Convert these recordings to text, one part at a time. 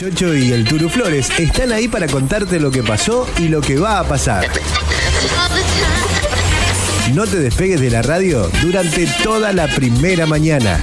Chocho y el Turu Flores están ahí para contarte lo que pasó y lo que va a pasar. No te despegues de la radio durante toda la primera mañana.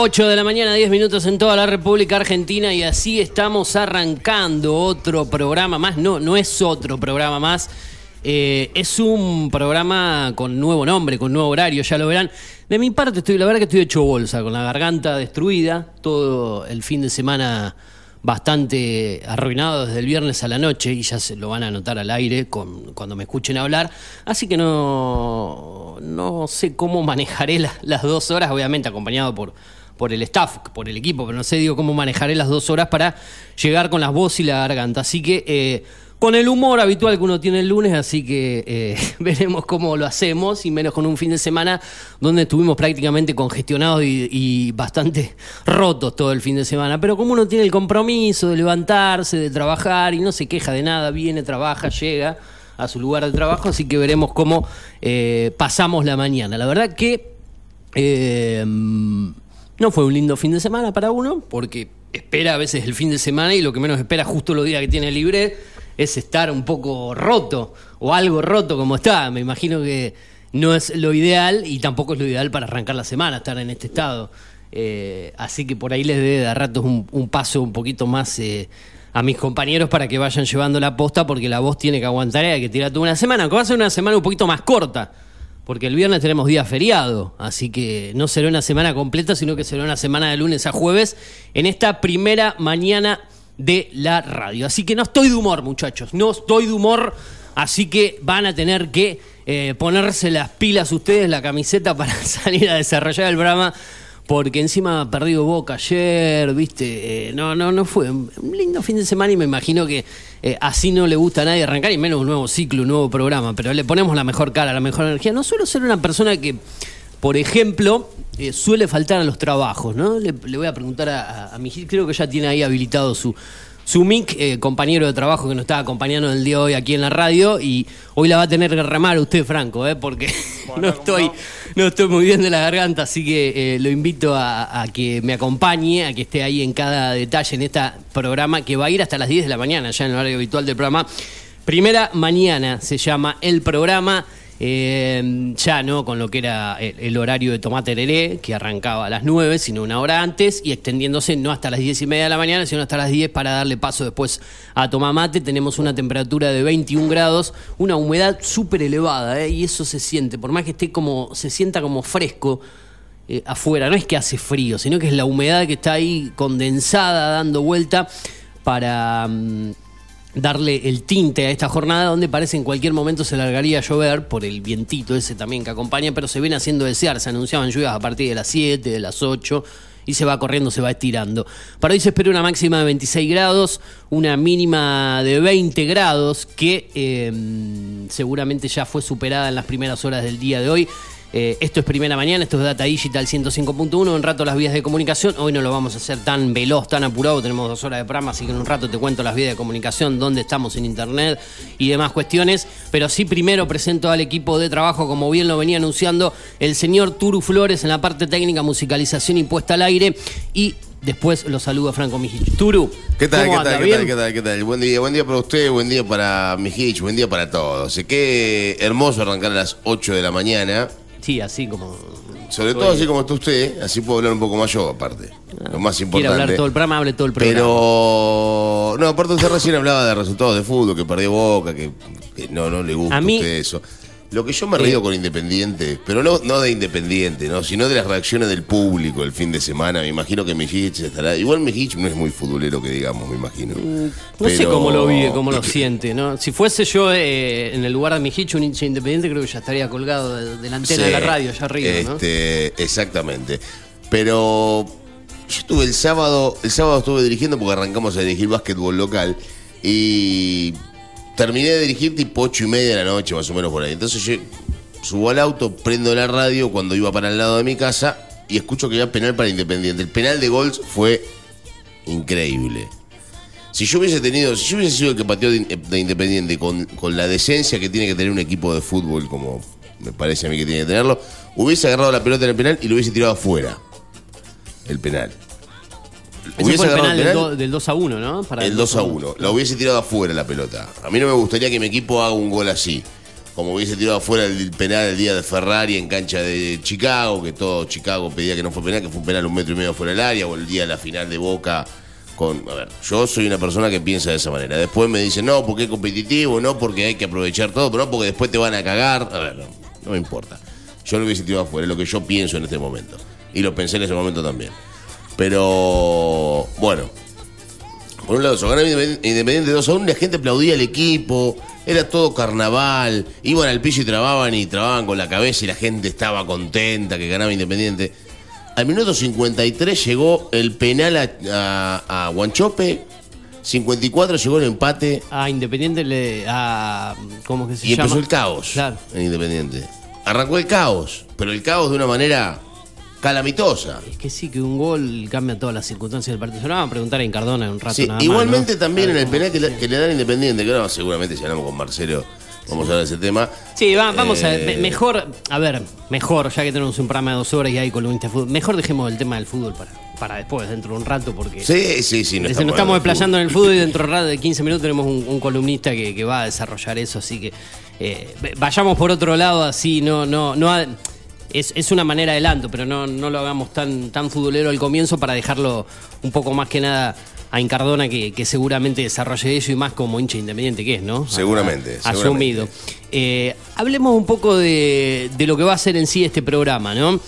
8 de la mañana, 10 minutos en toda la República Argentina y así estamos arrancando otro programa más. No, no es otro programa más. Eh, es un programa con nuevo nombre, con nuevo horario, ya lo verán. De mi parte, estoy, la verdad que estoy hecho bolsa, con la garganta destruida, todo el fin de semana bastante arruinado desde el viernes a la noche y ya se lo van a notar al aire con, cuando me escuchen hablar. Así que no, no sé cómo manejaré la- las dos horas, obviamente acompañado por, por el staff, por el equipo, pero no sé digo cómo manejaré las dos horas para llegar con las voces y la garganta. Así que eh, con el humor habitual que uno tiene el lunes, así que eh, veremos cómo lo hacemos y menos con un fin de semana donde estuvimos prácticamente congestionados y, bastante rotos todo el fin de semana. Pero como uno tiene el compromiso de levantarse, de trabajar y no se queja de nada, viene, trabaja, llega a su lugar de trabajo, así que veremos cómo eh, pasamos la mañana. La verdad que no fue un lindo fin de semana para uno, porque espera a veces el fin de semana y lo que menos espera justo los días que tiene libre es estar un poco roto o algo roto como está. Me imagino que no es lo ideal y tampoco es lo ideal para arrancar la semana, estar en este estado. Eh, así que por ahí les debe dar ratos un, paso un poquito más eh, a mis compañeros para que vayan llevando la posta, porque la voz tiene que aguantar y hay que tirar toda una semana, que va a ser una semana un poquito más corta. Porque el viernes tenemos día feriado, así que no será una semana completa, sino que será una semana de lunes a jueves en esta primera mañana de la radio. Así que no estoy de humor, muchachos, no estoy de humor, así que van a tener que eh, ponerse las pilas ustedes, la camiseta para salir a desarrollar el programa. Porque encima ha perdido Boca ayer, viste, Eh, no, no, no fue un lindo fin de semana y me imagino que eh, así no le gusta a nadie arrancar, y menos un nuevo ciclo, un nuevo programa, pero le ponemos la mejor cara, la mejor energía. No suelo ser una persona que, por ejemplo, eh, suele faltar a los trabajos, ¿no? Le, le voy a preguntar a, a, a mi Gil, creo que ya tiene ahí habilitado su, su mic, eh, compañero de trabajo que nos está acompañando el día de hoy aquí en la radio, y hoy la va a tener que remar usted, Franco, ¿eh? porque no estoy, no estoy muy bien de la garganta, así que eh, lo invito a, a que me acompañe, a que esté ahí en cada detalle en este programa que va a ir hasta las 10 de la mañana, ya en el horario habitual del programa. Primera mañana se llama el programa. Eh, ya no con lo que era el, el horario de Tomate Tereré, que arrancaba a las 9, sino una hora antes, y extendiéndose no hasta las 10 y media de la mañana, sino hasta las 10 para darle paso después a Tomamate. Tenemos una temperatura de 21 grados, una humedad súper elevada, ¿eh? y eso se siente, por más que esté como, se sienta como fresco, eh, afuera. No es que hace frío, sino que es la humedad que está ahí condensada, dando vuelta para mm, darle el tinte a esta jornada donde parece en cualquier momento se largaría a llover por el vientito ese también que acompaña, pero se viene haciendo desear. Se anunciaban lluvias a partir de las 7, de las 8 y se va corriendo, se va estirando. Para hoy se espera una máxima de 26 grados, una mínima de 20 grados que eh, seguramente ya fue superada en las primeras horas del día de hoy. Eh, esto es Primera Mañana, esto es Data Digital 105.1, en rato las vías de comunicación, hoy no lo vamos a hacer tan veloz, tan apurado, tenemos dos horas de programa, así que en un rato te cuento las vías de comunicación, dónde estamos en internet y demás cuestiones, pero sí primero presento al equipo de trabajo, como bien lo venía anunciando el señor Turu Flores en la parte técnica, musicalización y puesta al aire, y después lo saludo a Franco Mijich. Turu, ¿Qué tal, ¿cómo qué tal, qué tal, qué tal, qué tal? Buen día, buen día para usted, buen día para Mijich, buen día para todos. Qué hermoso arrancar a las 8 de la mañana. Sí, así como Sobre todo así como está usted, así puedo hablar un poco más yo, aparte. Lo más Quiere importante. hablar todo el programa, hable todo el programa. Pero. No, aparte usted recién hablaba de resultados de fútbol, que perdió boca, que, que no, no le gusta A mí- a usted eso. Lo que yo me he reído con Independiente, pero no, no de Independiente, ¿no? sino de las reacciones del público el fin de semana. Me imagino que Mijich estará. Igual Mijich no es muy futbolero que digamos, me imagino. Mm, No sé cómo lo vive, cómo lo siente, ¿no? Si fuese yo eh, en el lugar de mi hicho, un hincha independiente, creo que ya estaría colgado de, de la antena de la radio allá arriba, ¿no? este, Exactamente. Pero yo estuve el sábado, el sábado estuve dirigiendo porque arrancamos a dirigir básquetbol local y terminé de dirigir tipo ocho y media de la noche, más o menos por ahí. Entonces yo subo al auto, prendo la radio cuando iba para el lado de mi casa y escucho que había penal para Independiente. El penal de Gols fue increíble. Si yo hubiese tenido, si yo hubiese sido el que pateó de Independiente con, con la decencia que tiene que tener un equipo de fútbol, como me parece a mí que tiene que tenerlo, hubiese agarrado la pelota en el penal y lo hubiese tirado afuera. El penal. Ese fue el penal del, do- del 2 a 1, ¿no? Para el 2 a 1. La hubiese tirado afuera la pelota. A mí no me gustaría que mi equipo haga un gol así. Como hubiese tirado afuera el penal el día de Ferrari en cancha de Chicago, que todo Chicago pedía que no fue penal, que fue un penal un metro y medio fuera del área, o el día de la final de Boca. Con, a ver, yo soy una persona que piensa de esa manera. Después me dicen, no, porque es competitivo, no, porque hay que aprovechar todo, pero no, porque después te van a cagar. A ver, no, no me importa. Yo lo hubiese tirado afuera, es lo que yo pienso en este momento. Y lo pensé en ese momento también. Pero, bueno, por un lado, eso, ganaba Independiente Independiente 2 a 1, la gente aplaudía al equipo, era todo carnaval, iban al piso y trababan y trababan con la cabeza y la gente estaba contenta que ganaba Independiente. Al minuto 53 llegó el penal a, a, a Guanchope, 54 llegó el empate A Independiente le. A, ¿Cómo que se y llama? empezó el caos Claro. en Independiente. Arrancó el caos, pero el caos de una manera calamitosa. Es que sí, que un gol cambia todas las circunstancias del partido. Se lo vamos a preguntar en Cardona en un rato Sí, nada más, igualmente ¿no? también en el penal que le, que le dan Independiente, que ahora seguramente si hablamos con Marcelo vamos a hablar de ese tema. Sí, va- vamos a ver. Eh, me- Mejor, a ver, mejor, ya que tenemos un programa de dos horas y hay columnistas de fútbol, mejor dejemos el tema del fútbol para, para después, dentro de un rato, porque Sí, sí, sí. nos estamos, desplayando en el fútbol. fútbol y dentro de un rato de 15 minutos tenemos un, un columnista que, que va a desarrollar eso, así que eh, vayamos por otro lado, así, no, no, no. ha- es, es una manera de adelanto, pero no, no lo hagamos tan, tan futbolero al comienzo para dejarlo un poco más que nada a Incardona que, que seguramente desarrolle ello y más como hincha independiente que es, ¿no? Seguramente, A- seguramente. Asumido. Eh, hablemos un poco de, de lo que va a ser en sí este programa, ¿no?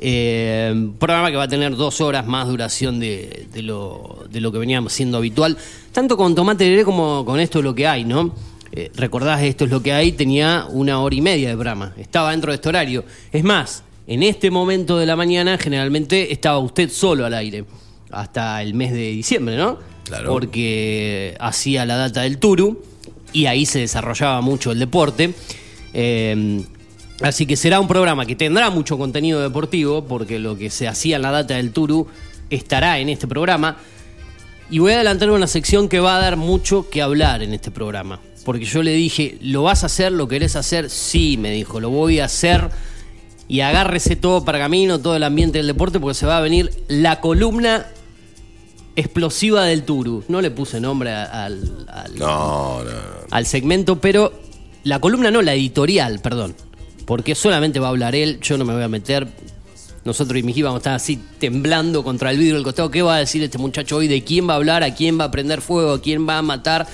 Eh, programa que va a tener dos horas más duración de, de lo, de lo que veníamos siendo habitual, tanto con Tomate Leré como con esto es lo que hay, ¿no? Eh, recordás, esto es lo que hay, tenía una hora y media de programa, estaba dentro de este horario. Es más, en este momento de la mañana generalmente estaba usted solo al aire, hasta el mes de diciembre, ¿no? Claro. Porque hacía la data del Turu y ahí se desarrollaba mucho el deporte. Eh, así que será un programa que tendrá mucho contenido deportivo, porque lo que se hacía en la data del Turu estará en este programa. Y voy a adelantar una sección que va a dar mucho que hablar en este programa. Porque yo le dije, ¿lo vas a hacer? ¿Lo querés hacer? Sí, me dijo, lo voy a hacer. Y agárrese todo para camino, todo el ambiente del deporte, porque se va a venir la columna explosiva del Turu. No le puse nombre al, al- No, no, no. al segmento, pero la columna no, la editorial, perdón. Porque solamente va a hablar él, yo no me voy a meter. Nosotros y Miji vamos a estar así temblando contra el vidrio del costado. ¿Qué va a decir este muchacho hoy? ¿De quién va a hablar? ¿A quién va a prender fuego? ¿A quién va a matar?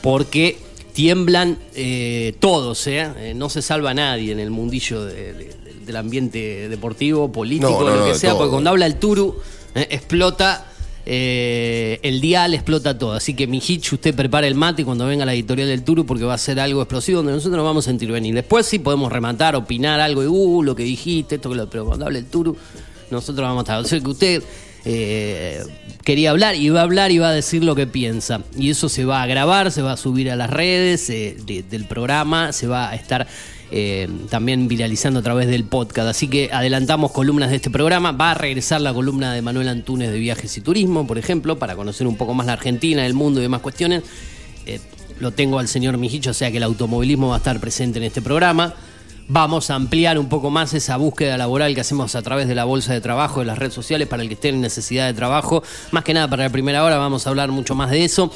Porque tiemblan eh, todos, ¿eh? Eh, No se salva nadie en el mundillo de- de- del ambiente deportivo, político, No, no, lo que sea. todo. Porque cuando habla el Turu, eh, explota eh, el dial explota todo. Así que mi hitch, usted prepara el mate cuando venga la editorial del Turu porque va a ser algo explosivo donde nosotros nos vamos a intervenir. Después sí podemos rematar, opinar algo y uh, lo que dijiste, esto que lo, pero cuando hable el Turu, nosotros vamos a estar. O sea que usted eh, quería hablar y va a hablar y va a decir lo que piensa. Y eso se va a grabar, se va a subir a las redes eh, de- del programa, se va a estar eh, también viralizando a través del podcast. Así que adelantamos columnas de este programa. Va a regresar la columna de Manuel Antunes de Viajes y Turismo, por ejemplo, para conocer un poco más la Argentina, el mundo y demás cuestiones. Eh, lo tengo al señor Mijicho, o sea que el automovilismo va a estar presente en este programa. Vamos a ampliar un poco más esa búsqueda laboral que hacemos a través de la bolsa de trabajo, de las redes sociales, para el que esté en necesidad de trabajo. Más que nada para la primera hora vamos a hablar mucho más de eso.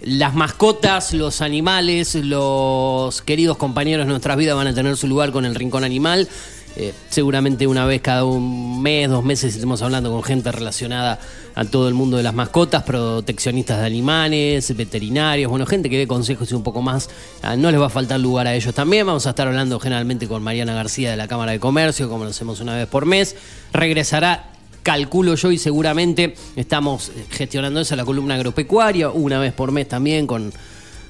Las mascotas, los animales, los queridos compañeros de nuestras vidas van a tener su lugar con el Rincón Animal. Eh, seguramente una vez cada un mes, dos meses estemos hablando con gente relacionada a todo el mundo de las mascotas, proteccionistas de animales, veterinarios, bueno, gente que dé consejos y un poco más. Ah, no les va a faltar lugar a ellos también. Vamos a estar hablando generalmente con Mariana García de la Cámara de Comercio, como lo hacemos una vez por mes. Regresará calculo yo y seguramente estamos gestionando esa la columna agropecuaria una vez por mes también con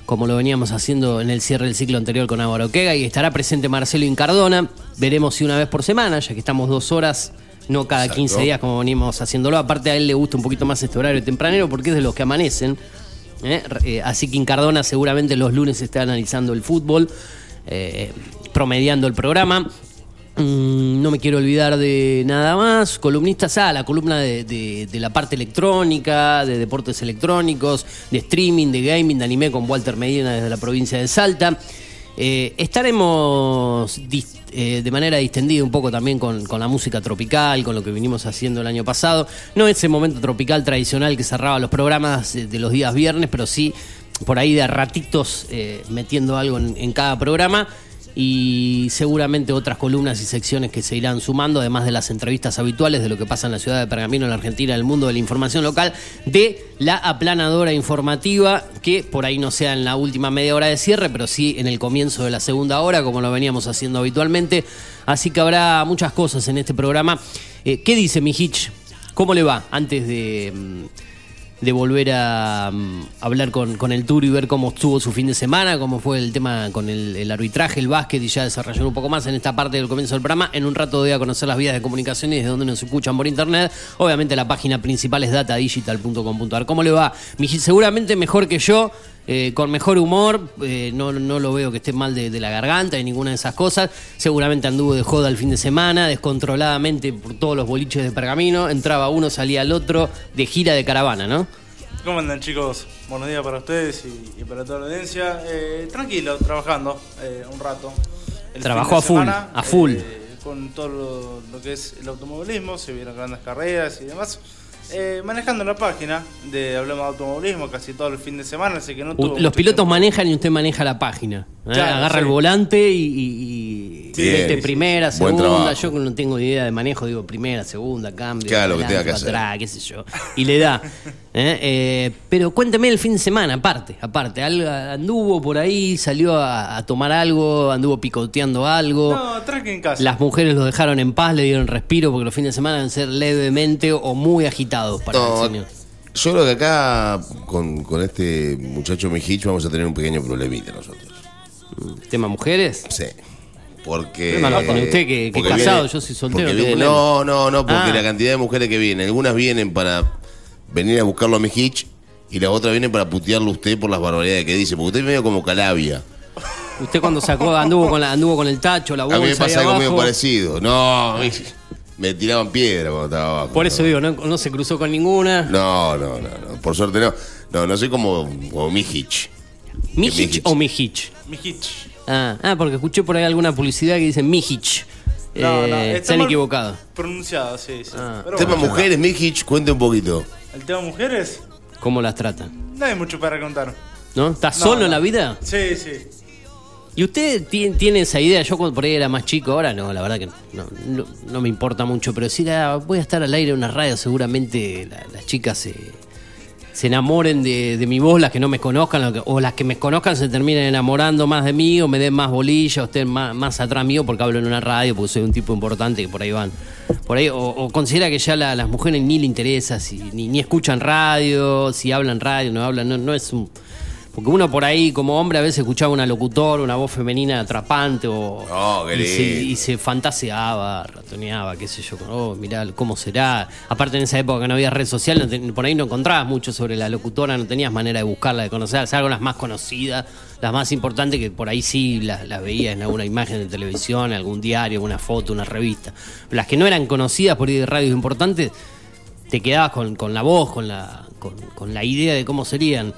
como lo veníamos haciendo en el cierre del ciclo anterior con Álvaro Quega y estará presente Marcelo Incardona veremos si una vez por semana ya que estamos dos horas no cada Exacto. 15 días como venimos haciéndolo aparte a él le gusta un poquito más este horario tempranero porque es de los que amanecen ¿eh? Eh, así que Incardona seguramente los lunes está analizando el fútbol eh, promediando el programa Mm, no me quiero olvidar de nada más. Columnistas, ah, la columna de, la parte electrónica, de deportes electrónicos, de streaming, de gaming, de anime con Walter Medina desde la provincia de Salta. Eh, estaremos eh, de manera distendida un poco también con, la música tropical, con lo que vinimos haciendo el año pasado. No ese momento tropical tradicional que cerraba los programas de los días viernes, pero sí por ahí de ratitos eh, metiendo algo en cada programa y seguramente otras columnas y secciones que se irán sumando, además de las entrevistas habituales de lo que pasa en la ciudad de Pergamino, en la Argentina, en el mundo de la información local, de la aplanadora informativa, que por ahí no sea en la última media hora de cierre, pero sí en el comienzo de la segunda hora, como lo veníamos haciendo habitualmente. Así que habrá muchas cosas en este programa. Eh, ¿Qué dice mi Hitch? ¿Cómo le va antes de... de volver a mm, hablar con, con el Tour y ver cómo estuvo su fin de semana, cómo fue el tema con el, arbitraje, el básquet y ya desarrollar un poco más en esta parte del comienzo del programa. En un rato voy a conocer las vías de comunicación y desde donde nos escuchan por internet. Obviamente la página principal es datadigital.com.ar. ¿Cómo le va? Seguramente mejor que yo. Eh, con mejor humor, eh, no, no lo veo que esté mal de, de la garganta ni ninguna de esas cosas. Seguramente anduvo de joda el fin de semana, descontroladamente por todos los boliches de pergamino. Entraba uno, salía el otro, de gira de caravana, ¿no? ¿Cómo andan chicos? Buenos días para ustedes y, y para toda la audiencia. Eh, tranquilo, trabajando eh, un rato. El Trabajó a full, a full. eh, con todo lo, lo que es el automovilismo, se vieron grandes carreras y demás. Eh, manejando la página de Hablemos de Automovilismo casi todo el fin de semana, así que no tuvo Los pilotos tiempo. manejan y usted maneja la página. ¿eh? Claro, Agarra sí. el volante y, y- y Bien, mete sí. primera, segunda. Yo que no tengo idea de manejo, digo primera, segunda, cambio. Claro, lo que tenga que hacer. atrás, qué sé yo. Y le da. ¿eh? Eh, pero cuénteme el fin de semana, aparte, aparte. Algo- Anduvo por ahí, salió a, a tomar algo, anduvo picoteando algo. No, tranqui en casa. Las mujeres lo dejaron en paz, le dieron respiro porque los fines de semana deben ser levemente o muy agitados para No, el señor. yo creo que acá con, con este muchacho Mijich vamos a tener un pequeño problemita nosotros. ¿Tema mujeres? Sí. Porque. Lo pone usted, que- que casado, yo soy soltero, no viene- no, no, no, porque Ah. la cantidad de mujeres que vienen. Algunas vienen para venir a buscarlo a Mijich y las otras vienen para putearlo a usted por las barbaridades que dice. Porque usted es medio como Calabia. Usted cuando sacó, anduvo con la, anduvo con el tacho, la A bolsa mí me pasa algo medio parecido. No, me, me tiraban piedra cuando estaba abajo. Por eso digo, no, no se cruzó con ninguna. No, no, no, no. Por suerte no. No, no soy como, como Mijich. ¿Mijich Mijich. o Mijich? Mi hitch. Ah, ah, porque escuché por ahí alguna publicidad que dice Mijich. No, no, Eh, está se han mal equivocado. Pronunciado, sí, sí. Ah. Pero Tema bueno, mujeres, Mijich, cuente un poquito. El tema mujeres, ¿Cómo las tratan? no hay mucho para contar. ¿No? ¿Estás No, solo no. en la vida? Sí, sí. ¿Y usted tiene, tiene esa idea? Yo cuando por ahí era más chico, ahora no, la verdad que no, no, me importa mucho, pero si la- voy a estar al aire en una radio, seguramente la- las chicas se, se enamoren de, de mi voz, las que no me conozcan, o las que me conozcan se terminen enamorando más de mí, o me den más bolilla, o estén más, más atrás mío porque hablo en una radio, porque soy un tipo importante que por ahí van. Por ahí, o, o considera que ya la- las mujeres ni le interesa, si, ni, ni escuchan radio, si hablan radio, no hablan, no, no es un... Porque uno por ahí, como hombre, a veces escuchaba una locutor, una voz femenina atrapante o, Oh, qué y, se, y se fantaseaba, ratoneaba, qué sé yo, oh, mirá, cómo será. Aparte en esa época que no había red social, no te- por ahí no encontrabas mucho sobre la locutora, no tenías manera de buscarla, de conocerla, salvo las más conocidas, las más importantes, que por ahí sí las, las veías en alguna imagen de televisión, en algún diario, alguna foto, una revista. Las que no eran conocidas por ahí de radios importantes, te quedabas con, con la voz, con la, con, con la idea de cómo serían.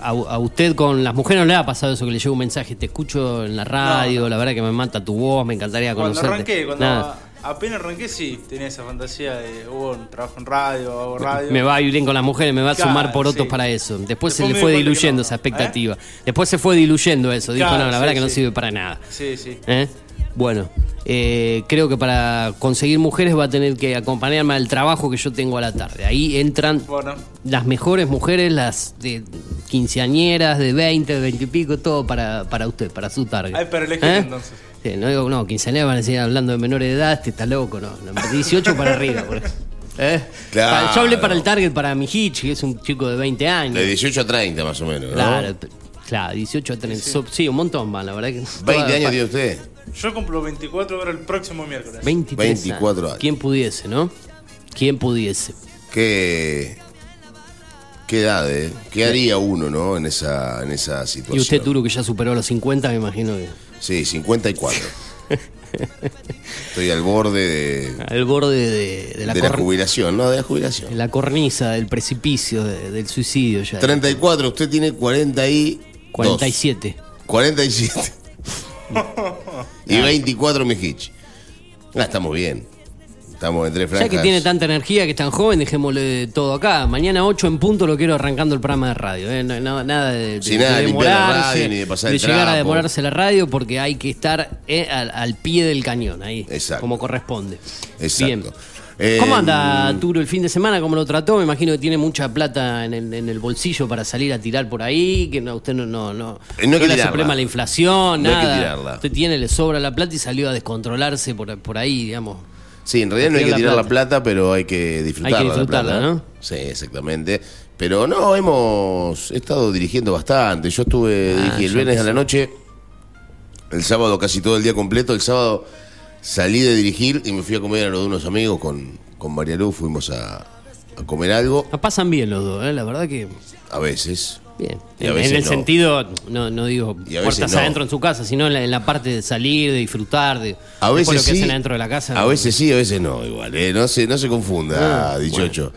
A, a usted con las mujeres no le ha pasado eso que le llega un mensaje, te escucho en la radio, la verdad que me mata tu voz, me encantaría Cuando conocerte. arranqué, cuando Nada. apenas arranqué, sí, tenía esa fantasía de, un trabajo en radio, hago radio. Me va a ir bien con las mujeres, me va a sumar por otros sí. para eso. Después, Después se le fue diluyendo no, esa ¿eh? expectativa. Después se fue diluyendo eso. Dijo, Claro, no, la sí, verdad que no sirve para nada. Sí, sí. ¿Eh? Bueno, eh, creo que para conseguir mujeres va a tener que acompañarme al trabajo que yo tengo a la tarde. Ahí entran Bueno. las mejores mujeres, las de quinceañeras, de 20, de 20 y pico, todo para, para usted, para su target. Ay, pero elegir ¿Eh? entonces. Sí, no digo, no, quinceañeras van a seguir hablando de menores de edad, este está loco, no. no, 18 para arriba, por ejemplo. ¿Eh? Claro. Yo hablé para el target para mi Hitch, que es un chico de 20 años. De 18 a 30 más o menos, ¿no? Claro, claro, 18 a 30. So- Sí, un montón van, la verdad que. 20 años tiene usted. Yo cumplo 24 ahora el próximo miércoles. 23 24 años. ¿Quién pudiese, no? ¿Quién pudiese? ¿Qué, qué edad, eh? ¿Qué haría uno, no? En esa, en esa situación. Y usted, Turo, que ya superó los 50, me imagino que. Sí, 54. Estoy al borde de, Al borde de, de la, de la jubilación, ¿no? De la jubilación. de la cornisa, del precipicio, de- del suicidio ya. 34, usted tiene 40 y... 47. 47. Y 24 mi hitch. Ah, estamos bien. Estamos en tres franjas. Ya que tiene tanta energía, que es tan joven, dejémosle todo acá. Mañana 8 en punto lo quiero arrancando el programa de radio. ¿eh? No- no- nada de, de- Sin nada de de limpiar la demorarse, radio, ni de pasar de el llegar a demorarse la radio porque hay que estar eh, al, al pie del cañón ahí. Exacto. Como corresponde. Exacto. Bien. Eh, ¿Cómo anda Turo el fin de semana? ¿Cómo lo trató? Me imagino que tiene mucha plata en el, en el bolsillo para salir a tirar por ahí, que no, usted no, no, no, no hay que le problema la inflación, No hay que tirarla. Usted tiene, le sobra la plata y salió a descontrolarse por, por ahí, digamos. Sí, en realidad no hay que Tirar la plata. pero hay que disfrutarla. Hay que disfrutarla, la plata. ¿no? Sí, exactamente. Pero no, hemos estado dirigiendo bastante. Yo estuve, Ah, dirigí el viernes a la noche, el sábado casi todo el día completo. El sábado salí de dirigir y me fui a comer a lo de unos amigos con, con María Luz. Fuimos a, a comer algo, pasan bien los dos, ¿eh? la verdad que a veces. bien. Y a En, veces en el no. sentido, no, no digo puertas no. adentro en su casa, sino en la, en la parte de salir, de disfrutar, de A veces lo que sí. hacen adentro de la casa. A veces sí, a veces no, igual. ¿eh? No, se, no se confunda, Ah, dichocho.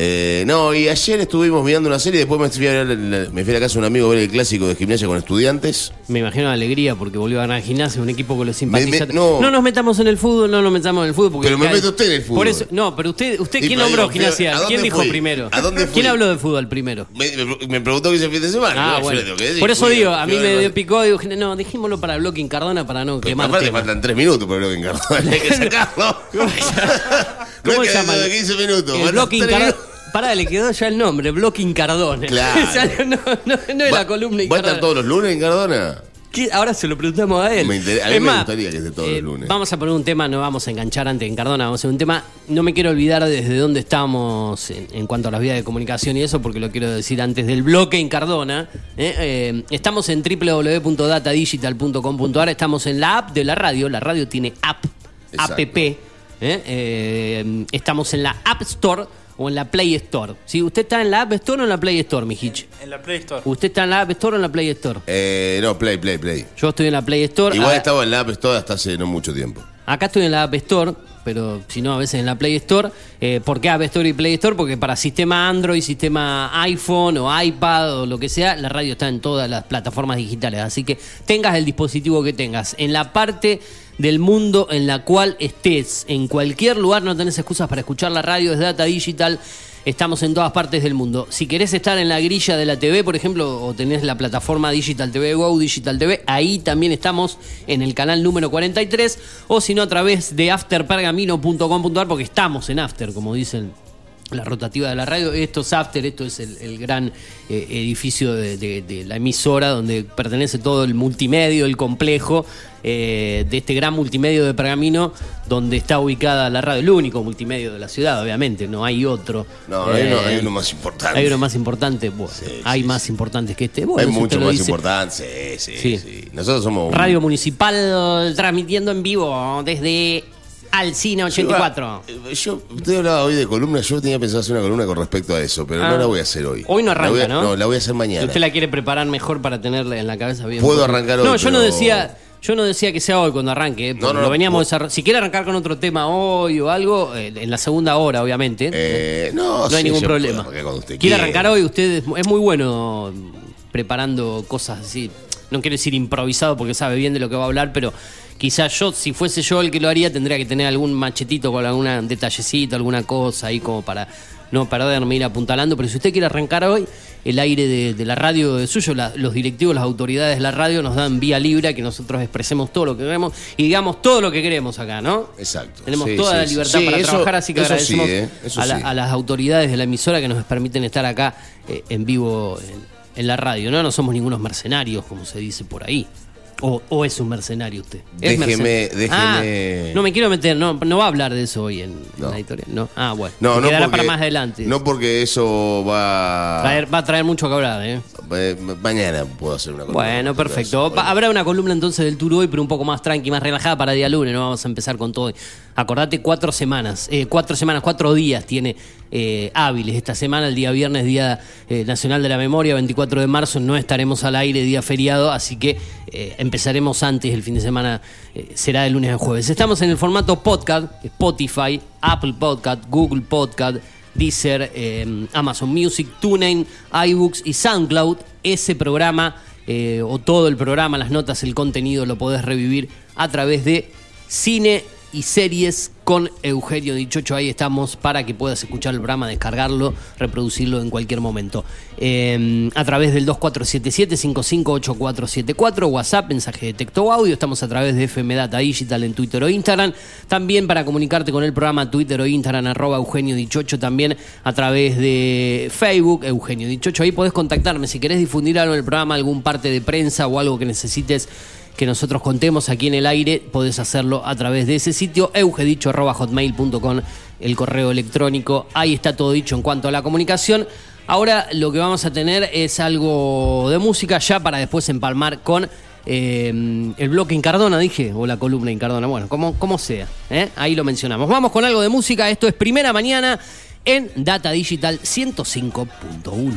Eh, no, y ayer estuvimos mirando una serie después me fui, a, me fui a la casa de un amigo a ver el clásico de gimnasia con estudiantes. Me imagino la alegría porque volvió a ganar gimnasia, un equipo que lo simpatiza. Me- me- no. nos metamos en el fútbol, no nos metamos en el fútbol. Porque Pero me cae- meto usted en el fútbol. Por eso, no, pero usted, usted ¿quién nombró digo, gimnasia? ¿a dónde ¿Quién dijo fui? primero? ¿A dónde fui? ¿Quién habló de fútbol primero? Me, me- preguntó que hice el fin de semana. Ah, bueno. que decir, Por eso digo, a mí me dio picó y dije, no, dejémoslo para el en Cardona para no Pero quemar aparte tema. faltan tres minutos bloque en Cardona. Hay que sacarlo. ¿Cómo No se llama? dentro de 15 minutos. Tres Cardona. Pará, le quedó ya el nombre, bloque Cardona. Claro. no, no, no Va- la columna ¿Va a estar todos los lunes en Cardona? ¿Qué? Ahora se lo preguntamos a él. Me inter- a mí Es me más, gustaría que esté todos los lunes. Vamos a poner un tema, no vamos a enganchar antes en Cardona, vamos a hacer un tema. No me quiero olvidar desde dónde estamos en, en cuanto a las vías de comunicación y eso, porque lo quiero decir antes del bloque en Cardona. ¿eh? Eh, estamos en www.datadigital.com.ar, estamos en la app de la radio, la radio tiene app, Exacto. app. ¿eh? Eh, estamos en la App Store o en la Play Store. ¿Sí? ¿Usted está en la App Store o en la Play Store, mi Hitch? En la Play Store. ¿Usted está en la App Store o en la Play Store? Eh, no, play, play, play. Yo estoy en la Play Store. Igual Ah, estaba en la App Store hasta hace no mucho tiempo. Acá estoy en la App Store, pero si no, a veces en la Play Store. Eh, ¿Por qué App Store y Play Store? Porque para sistema Android, sistema iPhone o iPad o lo que sea, la radio está en todas las plataformas digitales. Así que tengas el dispositivo que tengas. En la parte del mundo en la cual estés, en cualquier lugar, no tenés excusas para escuchar la radio, es Data Digital. Estamos en todas partes del mundo. Si querés estar en la grilla de la TV, por ejemplo, o tenés la plataforma Digital TV Go, Digital TV, ahí también estamos en el canal número 43, o si no, a través de afterpergamino.com.ar, porque estamos en After, como dicen la rotativa de la radio. Esto es After, esto es el, el gran eh, edificio de, de- de la emisora donde pertenece todo el multimedio, el complejo eh, de este gran multimedio de Pergamino, donde está ubicada la radio, el único multimedio de la ciudad, obviamente, no hay otro. No, hay, uno, Eh, hay uno más importante. hay uno más importante, bueno, hay sí, más importantes que este. Bueno, Hay si mucho más importante. Sí, sí, Sí. sí. Nosotros somos. un- Radio Municipal transmitiendo en vivo desde Alcina 84. Yo, yo usted hablaba hoy de columna, yo tenía pensado hacer una columna con respecto a eso, pero Ah. no la voy a hacer hoy. Hoy no arranca, voy a- ¿no? No, la voy a hacer mañana. Si usted la quiere preparar mejor para tenerla en la cabeza bien. Puedo arrancar hoy, No, yo no decía. Yo no decía que sea hoy cuando arranque, eh, No, no, lo no, veníamos desarroll- Si quiere arrancar con otro tema hoy o algo, eh, en la segunda hora, obviamente. Eh, no, no hay ningún problema. Quiere quiera. arrancar hoy, usted es, es muy bueno preparando cosas así. No quiero decir improvisado porque sabe bien de lo que va a hablar, pero quizás yo, si fuese yo el que lo haría, tendría que tener algún machetito con algún detallecito, alguna cosa ahí como para no perderme, ir apuntalando. Pero si usted quiere arrancar hoy, el aire de, de la radio de suyo, la- los directivos, las autoridades de la radio nos dan vía libre a que nosotros expresemos todo lo que queremos y digamos todo lo que queremos acá, ¿no? Exacto. Tenemos Sí, toda sí, la libertad Sí, para eso- trabajar, así que agradecemos ¿eh? Eso a, la- sí. a las autoridades de la emisora que nos permiten estar acá eh, en vivo en, en la radio, ¿no? No somos ningunos mercenarios, como se dice por ahí. O, o es un mercenario usted. ¿Es Déjeme- Ah, déjeme- no me quiero meter, no, no va a hablar de eso hoy en No. la editorial. No. Ah, bueno. No, no quedará porque, para más adelante. No porque eso va. Traer- va a traer mucho que hablar, ¿eh? Eh, mañana puedo hacer una columna. Bueno, perfecto. Habrá una columna entonces del tour hoy, pero un poco más tranqui, más relajada para día lunes. No vamos a empezar con todo. Acordate, cuatro semanas, eh, cuatro semanas, cuatro días tiene eh, hábiles. Esta semana, el día viernes, Día eh, Nacional de la Memoria, 24 de marzo, no estaremos al aire, día feriado, así que empezaremos antes, el fin de semana será de lunes a jueves. Estamos en el formato podcast, Spotify, Apple Podcast, Google Podcast. Deezer, Amazon Music, TuneIn, iBooks y SoundCloud. Ese programa o todo el programa, las notas, el contenido lo podés revivir a través de Cine y Series con Eugenio Dichocho. Ahí estamos para que puedas escuchar el programa, descargarlo, reproducirlo en cualquier momento. Eh, a través del 2477-558474, WhatsApp, mensaje de texto audio. Estamos a través de FM Data Digital en Twitter o Instagram. También para comunicarte con el programa Twitter o Instagram, arroba Eugenio Dichocho. También a través de Facebook, Eugenio Dichocho. Ahí podés contactarme si querés difundir algo en el programa, algún parte de prensa o algo que necesites que nosotros contemos aquí en el aire, podés hacerlo a través de ese sitio, eugedicho.hotmail.com, el correo electrónico. Ahí está todo dicho en cuanto a la comunicación. Ahora lo que vamos a tener es algo de música ya para después empalmar con eh, el bloque Incardona, dije, o la columna Incardona, bueno, como, como sea, ¿eh? ahí lo mencionamos. Vamos con algo de música, esto es Primera Mañana en Data Digital 105.1.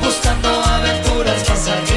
buscando aventuras pasajeras,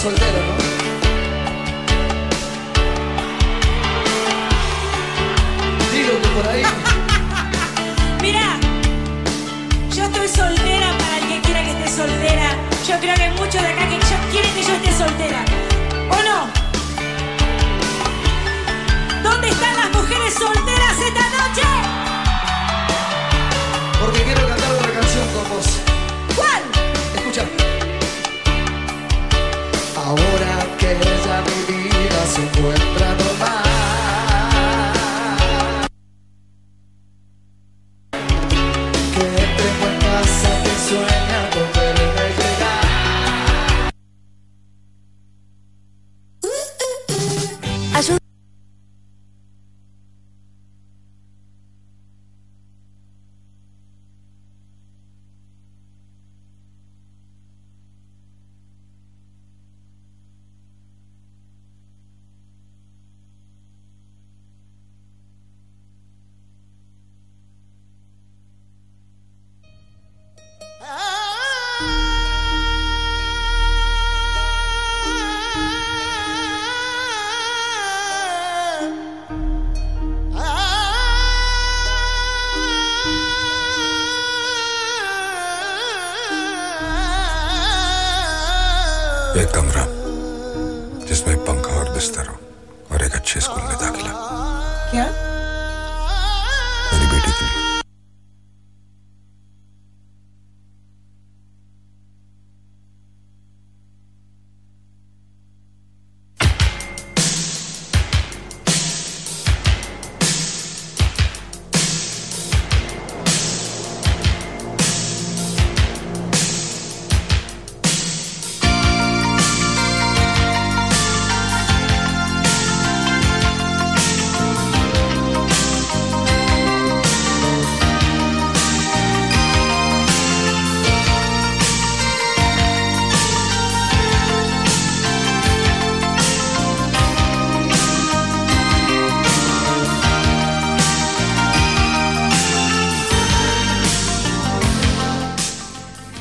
soltero, ¿no? Digo que por ahí. Mira, yo estoy soltera para el que quiera que esté soltera. Yo creo que muchos de acá que quieren que yo esté soltera.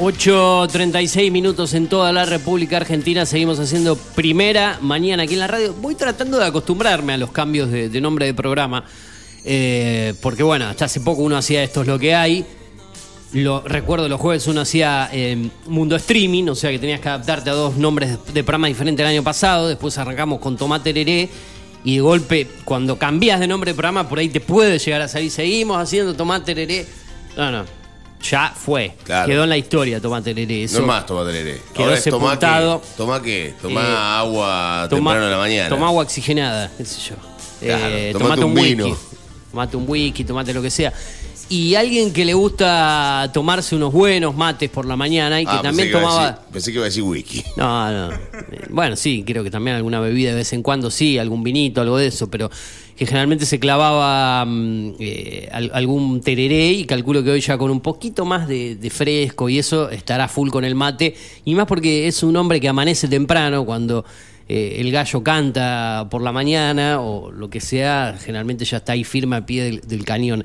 ...8.36 minutos en toda la República Argentina... ...seguimos haciendo primera mañana aquí en la radio... ...voy tratando de acostumbrarme a los cambios de, nombre de programa... eh, porque bueno, hasta hace poco uno hacía esto es lo que hay... Lo, recuerdo los jueves uno hacía eh, Mundo Streaming, o sea que tenías que adaptarte a dos nombres de, de programa diferentes el año pasado. Después arrancamos con Tomate Tereré. Y de golpe, cuando cambias de nombre de programa, por ahí te puede llegar a salir. Seguimos haciendo Tomate Tereré. No, no. Ya fue. Claro. Quedó en la historia Tomate Tereré. No Eso es más toma tereré. Quedó Ahora es tomá sepultado. qué. Tomá qué. Tomá Eh, agua temprano en la mañana. Toma agua oxigenada, qué sé yo. Claro, Eh, tomate tomate un, un whisky. Tomate un whisky, tomate lo que sea. Y alguien que le gusta tomarse unos buenos mates por la mañana y que Ah, también pensé que tomaba. decir- pensé que iba a decir whisky. No, no. Bueno, sí, creo que también alguna bebida de vez en cuando, sí, algún vinito, algo de eso, pero que generalmente se clavaba mm, eh, al- algún tereré y calculo que hoy ya con un poquito más de, de fresco y eso estará full con el mate. Y más porque es un hombre que amanece temprano cuando eh, el gallo canta por la mañana o lo que sea, generalmente ya está ahí firme al pie del, del cañón.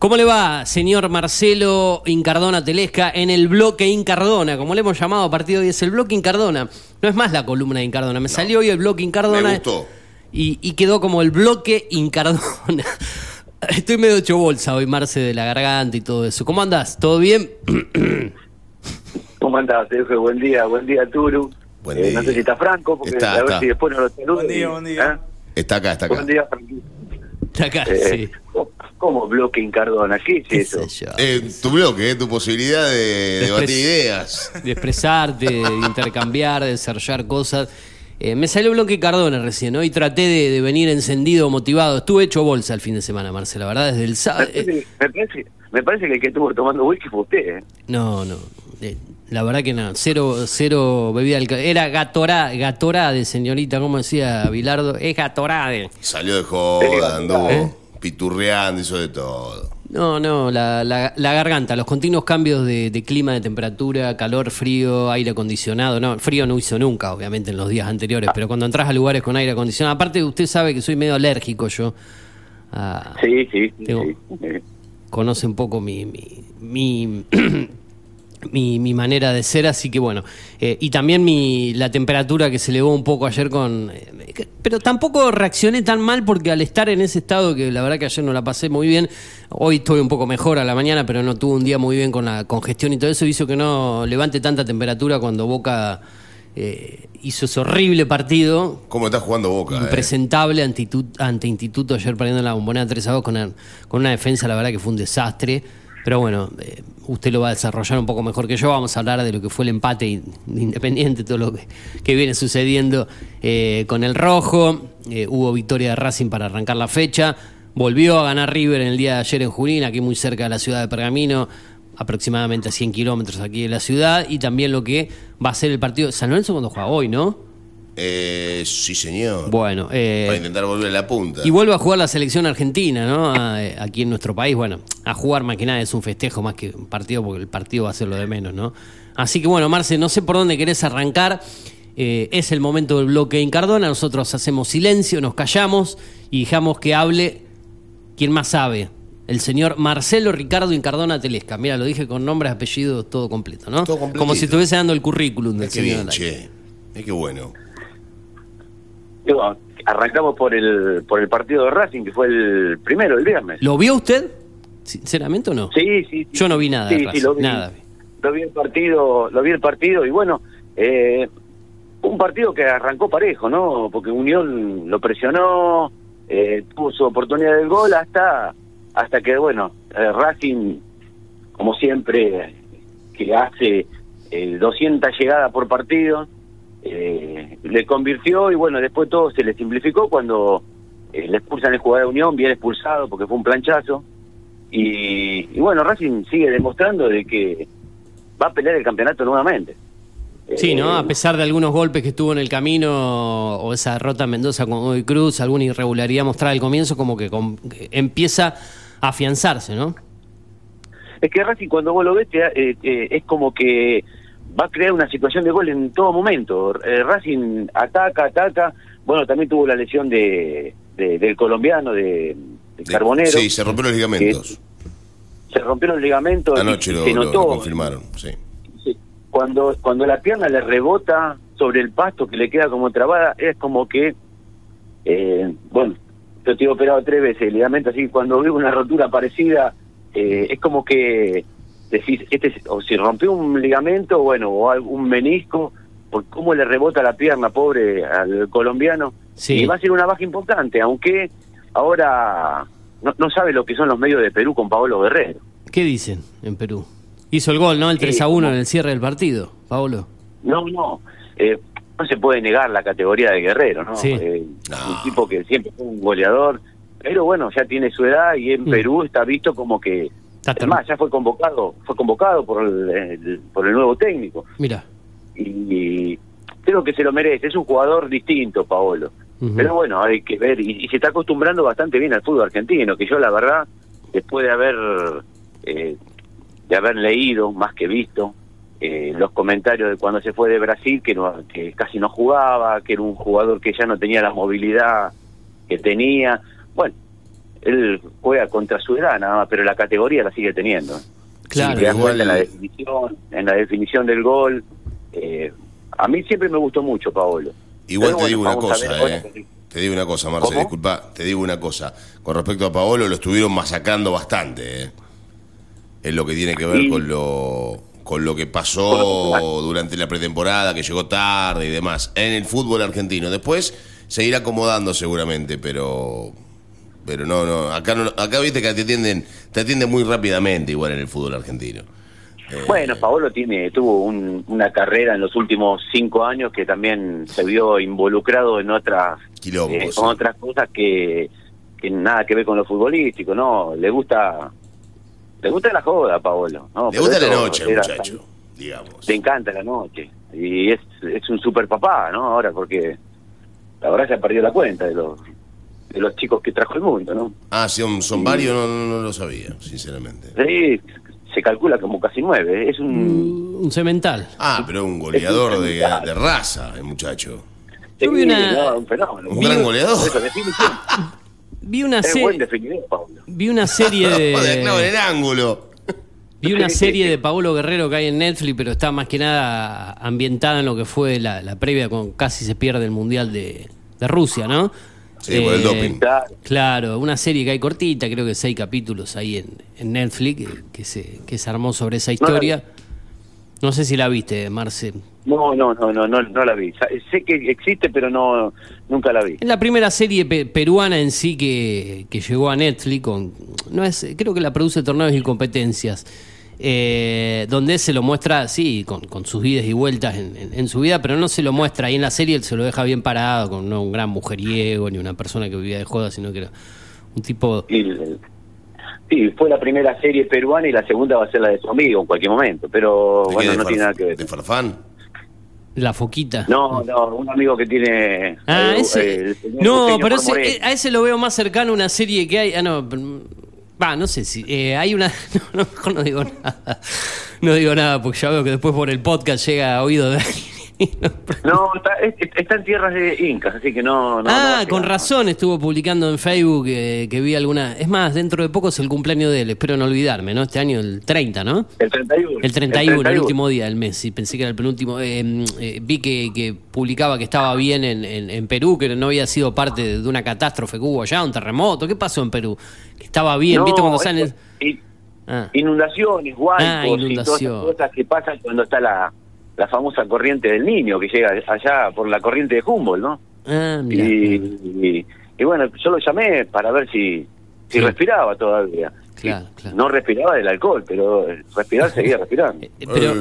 ¿Cómo le va, señor Marcelo Incardona Telesca, en el bloque Incardona? Como le hemos llamado a partir de hoy, es el bloque Incardona. No es más la columna de Incardona. Me salió hoy el bloque Incardona. Me gustó. Y, y quedó como el bloque Incardona. Estoy medio hecho bolsa hoy, Marce, de la garganta y todo eso. ¿Cómo andás? ¿Todo bien? ¿Cómo andás, Efe? Buen día, buen día, Turu. Buen Eh, día. no sé si está Franco, porque Está, a ver está. si después no lo saludo. Buen día, buen día. ¿eh? Está acá, está acá. Buen día, Franco. Está acá, Eh, sí. ¿Cómo- ¿Cómo bloque Incardona? ¿Qué es ¿Qué eso? sé yo? Eh, tu bloque, eh, tu posibilidad de Despre- debatir ideas. de expresarte, de intercambiar, de desarrollar cosas. Eh, me salió bloque Cardona recién, hoy traté de, de venir encendido, motivado. Estuve hecho bolsa el fin de semana, Marcela, la verdad, desde el Me sábado. parece, me, parece, me parece que el que estuvo tomando whisky fue usted, ¿eh? no, no, eh, la verdad que no, cero, cero bebida alcohólica. Era gatorá, gatorade, señorita, como decía Bilardo, es gatorade. Salió de joda, anduvo ¿Eh? Piturreando, hizo de todo. No, no, la, la- la garganta, los continuos cambios de, de clima, de temperatura, calor, frío, aire acondicionado. No, frío no hizo nunca, obviamente, en los días anteriores, pero cuando entras a lugares con aire acondicionado, aparte usted sabe que soy medio alérgico yo. Sí, sí, sí. Tengo- sí. Conoce un poco mi, mi, mi, mi- mi manera de ser, así que bueno. Eh, y también mi, la temperatura que se elevó un poco ayer con... eh, que- pero tampoco reaccioné tan mal porque al estar en ese estado, que la verdad que ayer no la pasé muy bien, hoy estoy un poco mejor a la mañana, pero no tuve un día muy bien con la congestión y todo eso, hizo que no levante tanta temperatura cuando Boca... eh, hizo ese horrible partido ¿Cómo está jugando Boca? eh? impresentable ante, ante Instituto ayer perdiendo la bombonera 3 a 2 con con una defensa, la verdad que fue un desastre. Pero bueno, eh, usted lo va a desarrollar un poco mejor que yo. Vamos a hablar de lo que fue el empate in- de Independiente, todo lo que, viene sucediendo eh, con el Rojo. Eh, hubo victoria de Racing para arrancar la fecha. Volvió a ganar River en el día de ayer en Junín, aquí muy cerca de la ciudad de Pergamino, aproximadamente a 100 kilómetros aquí de la ciudad. Y también lo que va a ser el partido San Lorenzo cuando juega hoy, ¿no? Eh, sí, señor. Bueno, eh, Para intentar volver a la punta. y vuelve a jugar la selección argentina, ¿no? A- eh, aquí en nuestro país. Bueno, a jugar más que nada es un festejo más que un partido, porque el partido va a ser lo de menos, ¿no? Así que bueno, Marce, no sé por dónde querés arrancar. Eh, es el momento del bloque en Cardona. Nosotros hacemos silencio, nos callamos y dejamos que hable quien más sabe. El señor Marcelo Ricardo Incardona Telesca. Mira, lo dije con nombres, apellidos, todo completo, ¿no? Todo. Como si estuviese dando el currículum del Eh, qué bien, señor. che. Eh, qué bueno. Digo, arrancamos por el por el partido de Racing, que fue el primero, el viernes. ¿Lo vio usted? Sinceramente o no? Sí, sí, sí. Yo no vi nada de Sí, sí, lo vi. nada. Lo vi el partido, lo vi el partido y bueno, eh, un partido que arrancó parejo, ¿no? Porque Unión lo presionó, eh, tuvo su oportunidad del gol hasta hasta que, bueno, eh, Racing, como siempre, que hace eh, 200 llegadas por partido, eh, le convirtió y bueno, después todo se le simplificó cuando eh, le expulsan el jugador de Unión, bien expulsado porque fue un planchazo. Y, y bueno, Racing sigue demostrando de que va a pelear el campeonato nuevamente. Sí, ¿no? Eh, A pesar de algunos golpes que estuvo en el camino o esa derrota en Mendoza con Godoy Cruz, alguna irregularidad mostrada al comienzo, como que, com- que empieza a afianzarse, ¿no? Es que Racing cuando vos lo ves te eh, eh, es como que va a crear una situación de gol en todo momento. Eh, Racing ataca, ataca. Bueno, también tuvo la lesión de, de- del colombiano, de, Carbonero. Sí, se rompieron los ligamentos. Se rompieron los ligamentos. Anoche lo, se notó lo confirmaron, sí. Sí. Cuando, cuando la pierna le rebota sobre el pasto que le queda como trabada, es como que, eh, bueno, yo te he operado tres veces el ligamento, así que cuando veo una rotura parecida, eh, es como que decís, este, es- o si rompió un ligamento, bueno, o algún menisco, por cómo le rebota la pierna, pobre, al colombiano. Sí. Y va a ser una baja importante, aunque ahora no, no sabe lo que son los medios de Perú con Paolo Guerrero. ¿Qué dicen en Perú? Hizo el gol, ¿no? El 3 a 1 en el cierre del partido, Paolo. No, no. Eh, no se puede negar la categoría de guerrero, ¿no? Sí. Eh, No. Un tipo que siempre fue un goleador, pero bueno, ya tiene su edad y en Mm. Perú está visto como que. Está Es ter- más, ya fue convocado, fue convocado por el, el- por el nuevo técnico Mira. y creo que se lo merece. Es un jugador distinto, Paolo. Pero bueno, hay que ver y, y se está acostumbrando bastante bien al fútbol argentino, que yo la verdad, después de haber eh, de haber leído más que visto eh, los comentarios de cuando se fue de Brasil, que, no, que casi no jugaba, que era un jugador que ya no tenía la movilidad que tenía. Bueno, él juega contra su edad nada más, pero la categoría la sigue teniendo. Claro. Igual- en la definición, en la definición del gol. eh, a mí siempre me gustó mucho, Paolo. Igual Pero te bueno, digo una cosa, ver eh. Te digo una cosa, Marce, ¿Cómo? disculpa, te digo una cosa. Con respecto a Paolo, lo estuvieron masacrando bastante, eh. Es lo que tiene que ver con lo con lo que pasó durante la pretemporada, que llegó tarde y demás, en el fútbol argentino. Después se irá acomodando seguramente, pero pero no, no, acá no, acá viste que te atienden, te atienden muy rápidamente igual en el fútbol argentino. Eh, Bueno, Paolo tiene, tuvo un- una carrera en los últimos cinco años que también se vio involucrado en otras, eh, con otras cosas que, que nada que ver con lo futbolístico, ¿no? Le gusta, le gusta la joda Paolo, ¿no? Le gusta la noche al era muchacho, tan- digamos. Le encanta la noche y es, es un super papá, ¿no? Ahora porque la verdad se ha perdido la cuenta de los de los chicos que trajo el mundo, ¿no? Ah, son, son varios, no, no, no lo sabía, sinceramente. Sí, se calcula como casi nueve, es un Un cemental. Ah, pero un goleador de, de raza, el muchacho. Yo vi Sí, una- no, un fenómeno. Un gran goleador. Eso. Vi una, Es se- buen definidor, Pablo. vi una serie Joder, clavo en el de ángulo. vi una serie de Paolo Guerrero que hay en Netflix, pero está más que nada ambientada en lo que fue la, la previa con casi se pierde el mundial de, de Rusia, ¿no? Eh, Sí, por el doping. Claro. Claro, una serie que hay cortita, creo que seis capítulos ahí en, en Netflix, que, que se, que se armó sobre esa historia. No sé si la viste, Marce. No, no, no, no, no, no la vi. Sa- Sé que existe, pero no, nunca la vi. Es la primera serie pe- peruana en sí que, que llegó a Netflix. Con, no es, creo que la produce Torneos y Competencias. Eh, donde se lo muestra, sí, con, con sus idas y vueltas en, en- en su vida, pero no se lo muestra ahí en la serie, él se lo deja bien parado, con no un gran mujeriego, ni una persona que vivía de joda, sino que era un tipo... Sí, fue la primera serie peruana y la segunda va a ser la de su amigo en cualquier momento. Pero ¿De bueno, no ¿De tiene nada que ver. ¿De Farfán? La foquita. No, no, un amigo que tiene. Ah, eh, ese. no, pero ese- eh, a ese lo veo más cercano a una serie que hay. Ah, no. Va, no sé si. eh, hay una. No, no, mejor no digo nada. No digo nada porque ya veo que después por el podcast llega a oído de alguien. No- está, es- está en tierras de incas, así que no. no ah, con razón estuvo publicando en Facebook eh, que vi alguna. Es más, dentro de poco es el cumpleaños de él, espero no olvidarme, ¿no? Este año el 30, ¿no? El 31. El 31, el, último día del mes, sí, pensé que era el penúltimo. Eh, eh, vi que, que publicaba que estaba bien en, en- en Perú, que no había sido parte de una catástrofe que hubo allá, un terremoto. ¿Qué pasó en Perú? Que estaba bien, No, ¿viste cuando salen? Ah. Inundaciones, huaicos Ah, y todas inundación. esas cosas que pasan cuando está la, la famosa corriente del niño que llega allá por la corriente de Humboldt, ¿no? Ah, mirá. Y, y- y bueno, yo lo llamé para ver si, si Sí. respiraba todavía. Claro. No respiraba del alcohol, pero respirar seguía respirando. Eh, Pero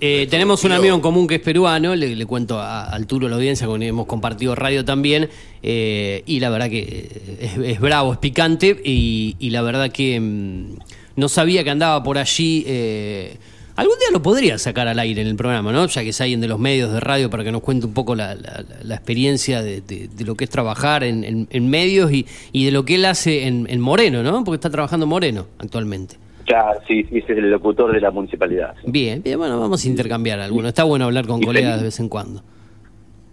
Eh, tenemos un amigo en común que es peruano, le, le cuento a, al Turo, a la audiencia, con quien hemos compartido radio también, eh, y la verdad que es, es bravo, es picante, y, y la verdad que mm, no sabía que andaba por allí. eh, algún día lo podría sacar al aire en el programa, ¿no? Ya que es alguien de los medios de radio para que nos cuente un poco la, la- la experiencia de, de- de lo que es trabajar en, en- en medios y, y de lo que él hace en, en Moreno, ¿no? Porque está trabajando en Moreno actualmente. Ya, sí, sí, es el locutor de la municipalidad. Bien, bien, bueno, vamos a intercambiar alguno. Está bueno hablar con Y colegas feliz. de vez en cuando.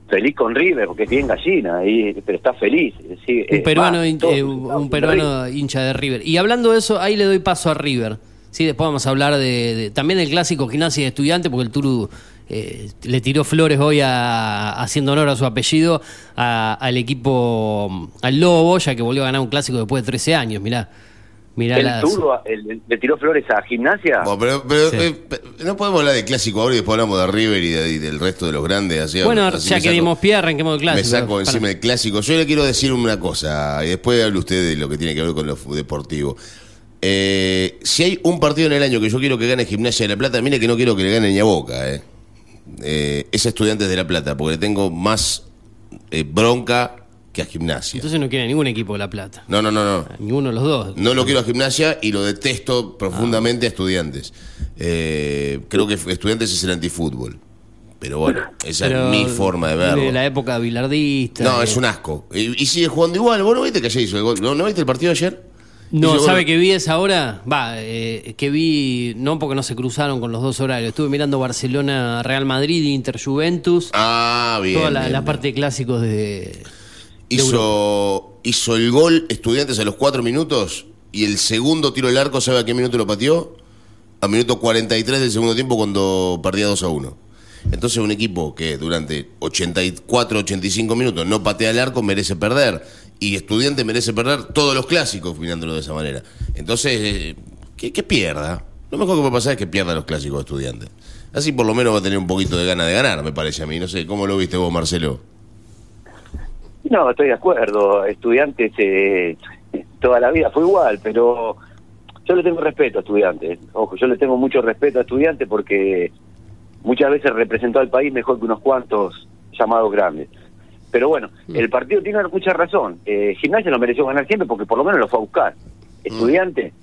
Feliz con River, porque es bien gallina, y, pero está feliz. sí, Un es peruano, más, eh, un peruano hincha de River. Y hablando de eso, ahí le doy paso a River. Sí, después vamos a hablar de, de- también del clásico gimnasia de estudiante, porque el Turu eh, le tiró flores hoy a- haciendo honor a su apellido a- al equipo, al Lobo, ya que volvió a ganar un clásico después de 13 años. Mirá, mirá El las- Turo, el- le tiró flores a gimnasia. Bueno, pero, pero, Sí. eh, no podemos hablar de clásico ahora y después hablamos de River y, de- y del resto de los grandes. Así, Bueno, así ya que saco- dimos pie, arranquemos el Me clásico. saco Para- encima el clásico. Yo le quiero decir una cosa y después hable usted de lo que tiene que ver con lo deportivo. Eh, si hay un partido en el año que yo quiero que gane Gimnasia de La Plata, mire que no quiero que le gane ni a Boca. Eh. Eh, es Estudiantes de La Plata, porque le tengo más eh, bronca que a Gimnasia. Entonces no quiere ningún equipo de La Plata. No, no, no, no. Ninguno de los dos. No lo quiero a gimnasia y lo detesto profundamente a estudiantes. Eh, creo que estudiantes es el antifútbol. Pero bueno, esa Pero es mi forma de verlo. De la época bilardista. No, es un asco. Y, y sigue jugando igual. ¿Vos no viste que ayer hizo el gol? ¿No, no viste el partido ayer? No, ¿sabe que vi esa hora? Va, eh, que vi, no porque no se cruzaron con los dos horarios. Estuve mirando Barcelona, Real Madrid, Inter Juventus. Ah, bien. toda la, bien, la bien. parte de clásicos de. Hizo, hizo el gol Estudiantes a los cuatro minutos y el segundo tiro del arco, ¿sabe a qué minuto lo pateó? A minuto 43 del segundo tiempo cuando perdía 2 a 1. Entonces un equipo que durante 84, 85 minutos no patea el arco merece perder. Y Estudiante merece perder todos los clásicos mirándolo de esa manera. Entonces, eh, que, que pierda. Lo mejor que puede pasar es que pierda los clásicos Estudiantes. Así por lo menos va a tener un poquito de ganas de ganar, me parece a mí. No sé, ¿cómo lo viste vos, Marcelo? No, estoy de acuerdo. Estudiantes eh, toda la vida fue igual, pero yo le tengo respeto a estudiantes. Ojo, yo le tengo mucho respeto a estudiantes porque muchas veces representó al país mejor que unos cuantos llamados grandes. Pero bueno, el partido tiene mucha razón. Eh, Gimnasia lo mereció ganar siempre porque por lo menos lo fue a buscar. Estudiante,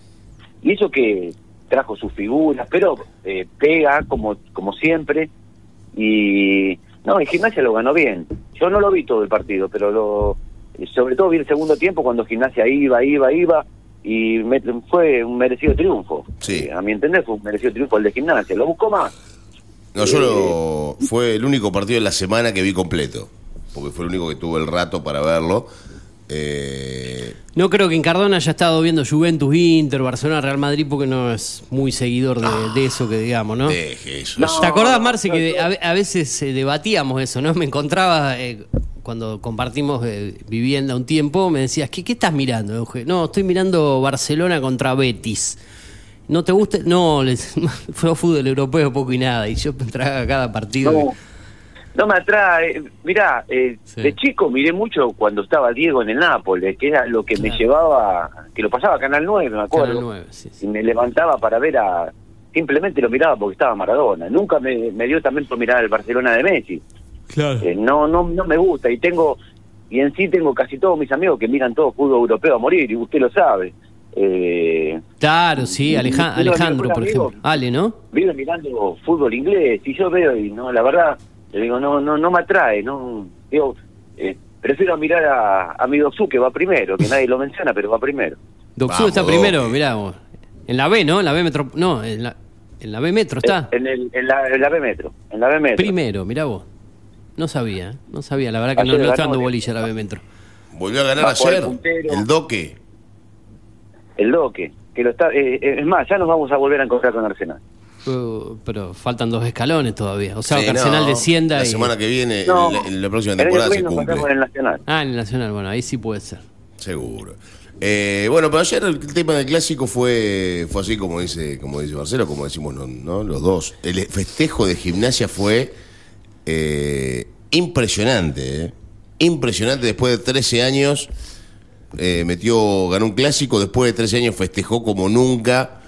y eso que trajo sus figuras, pero eh, pega como, como siempre. Y no, en Gimnasia lo ganó bien. Yo no lo vi todo el partido, pero lo sobre todo vi el segundo tiempo cuando Gimnasia iba, iba, iba. Y me- fue un merecido triunfo. Sí. Eh, a mi entender fue un merecido triunfo el de Gimnasia. Lo buscó más. No, yo lo, fue el único partido de la semana que vi completo, porque fue el único que tuve el rato para verlo. Eh, No creo que en Cardona haya estado viendo Juventus, Inter, Barcelona, Real Madrid, porque no es muy seguidor de, de eso que digamos, ¿no? deje eso. No. ¿Te acordás, Marce, no, que a, ve- a veces eh, debatíamos eso, ¿no? Me encontraba eh, cuando compartimos eh, vivienda un tiempo, me decías, ¿qué, qué estás mirando? Euge? No, estoy mirando Barcelona contra Betis. ¿No te gusta? No, les, fue fútbol europeo poco y nada, y yo entraba cada partido. No, no me atrae. Mirá, eh, Sí. de chico miré mucho cuando estaba Diego en el Nápoles, que era lo que me llevaba, que lo pasaba a Canal 9, me acuerdo. Canal 9, sí, sí. Y me levantaba para ver a... Simplemente lo miraba porque estaba Maradona. Nunca me, me dio también por mirar al Barcelona de Messi. Claro. Eh, no, no, no me gusta y tengo... Y en sí tengo casi todos mis amigos que miran todo fútbol europeo a morir, y usted lo sabe. Eh, Claro, sí, Alejandro, mi por ejemplo. Ale, ¿no? vive mirando fútbol inglés y yo veo y no la verdad le digo no no no me atrae no digo eh, prefiero mirar a, a mi Doxu que va primero que nadie lo menciona pero va primero Doxú está primero, mirá vos. En la B, ¿no? En la B Metro. No, en la, en la B Metro está. en, el, en, la, en la B Metro en la B Metro Primero, mirá vos. No sabía, ¿eh? no sabía. La verdad que no, Ayer no está dando bolilla la B Metro. Volvió a ganar ayer. puntero. El Doque. el Doque que lo está eh, eh, es más ya nos vamos a volver a encontrar con Arsenal Pero, pero faltan dos escalones todavía. O sea, Sí, que Arsenal no, descienda La y... semana que viene, no en la, en la próxima temporada se cumple. en el Nacional Ah, en el Nacional, bueno, ahí sí puede ser. Seguro. Eh, bueno, pero ayer el tema del clásico fue, fue así como dice, como dice Marcelo, como decimos ¿no? ¿no? los dos. El festejo de gimnasia fue eh, impresionante, ¿eh? impresionante. Después de 13 años eh, metió, ganó un clásico, después de 13 años festejó como nunca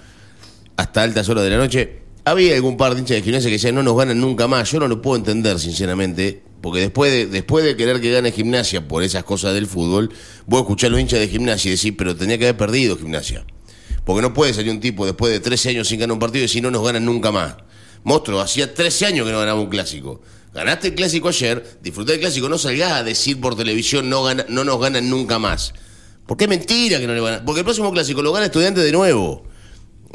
hasta altas horas de la noche. Había algún par de hinchas de gimnasia que decían no nos ganan nunca más. Yo no lo puedo entender, sinceramente. Porque después de, después de querer que gane gimnasia por esas cosas del fútbol, vos escuchás a los hinchas de gimnasia y decís, pero tenía que haber perdido gimnasia. Porque no puede salir un tipo después de 13 años sin ganar un partido y decir no nos ganan nunca más. Monstruo, hacía 13 años que no ganaba un clásico. Ganaste el clásico ayer, disfruté del clásico, no salgás a decir por televisión no, gana- no nos ganan nunca más. Porque es mentira que no le van a... Porque el próximo clásico lo gana estudiante de nuevo.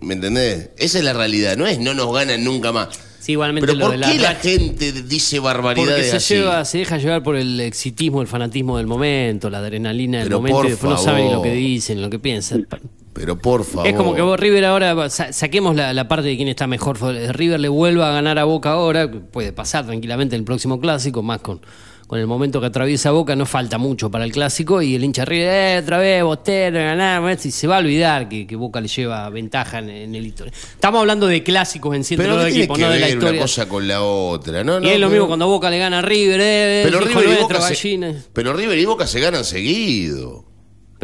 ¿Me entendés? Esa es la realidad, no es no nos ganan nunca más. Sí, igualmente Pero lo ¿por de qué la gente dice barbaridades Porque se así? lleva, se deja llevar por el exitismo, el fanatismo del momento, la adrenalina del Pero momento por y después no saben lo que dicen, lo que piensan. Pero por favor. Es como que vos River ahora, sa- saquemos la, la parte de quién está mejor. River le vuelva a ganar a Boca ahora, puede pasar tranquilamente en el próximo clásico, más con, con el momento que atraviesa Boca, no falta mucho para el clásico y el hincha River, eh, otra vez, Bostero, ganamos, y se va a olvidar que, que Boca le lleva ventaja en, en el historia. Estamos hablando de clásicos en cierto de ¿qué tiene equipo, que no de la una historia. cosa con la otra? No, y es lo pero- mismo cuando Boca le gana a River, eh, Pero River, nuestro, se, pero River y Boca se ganan seguido.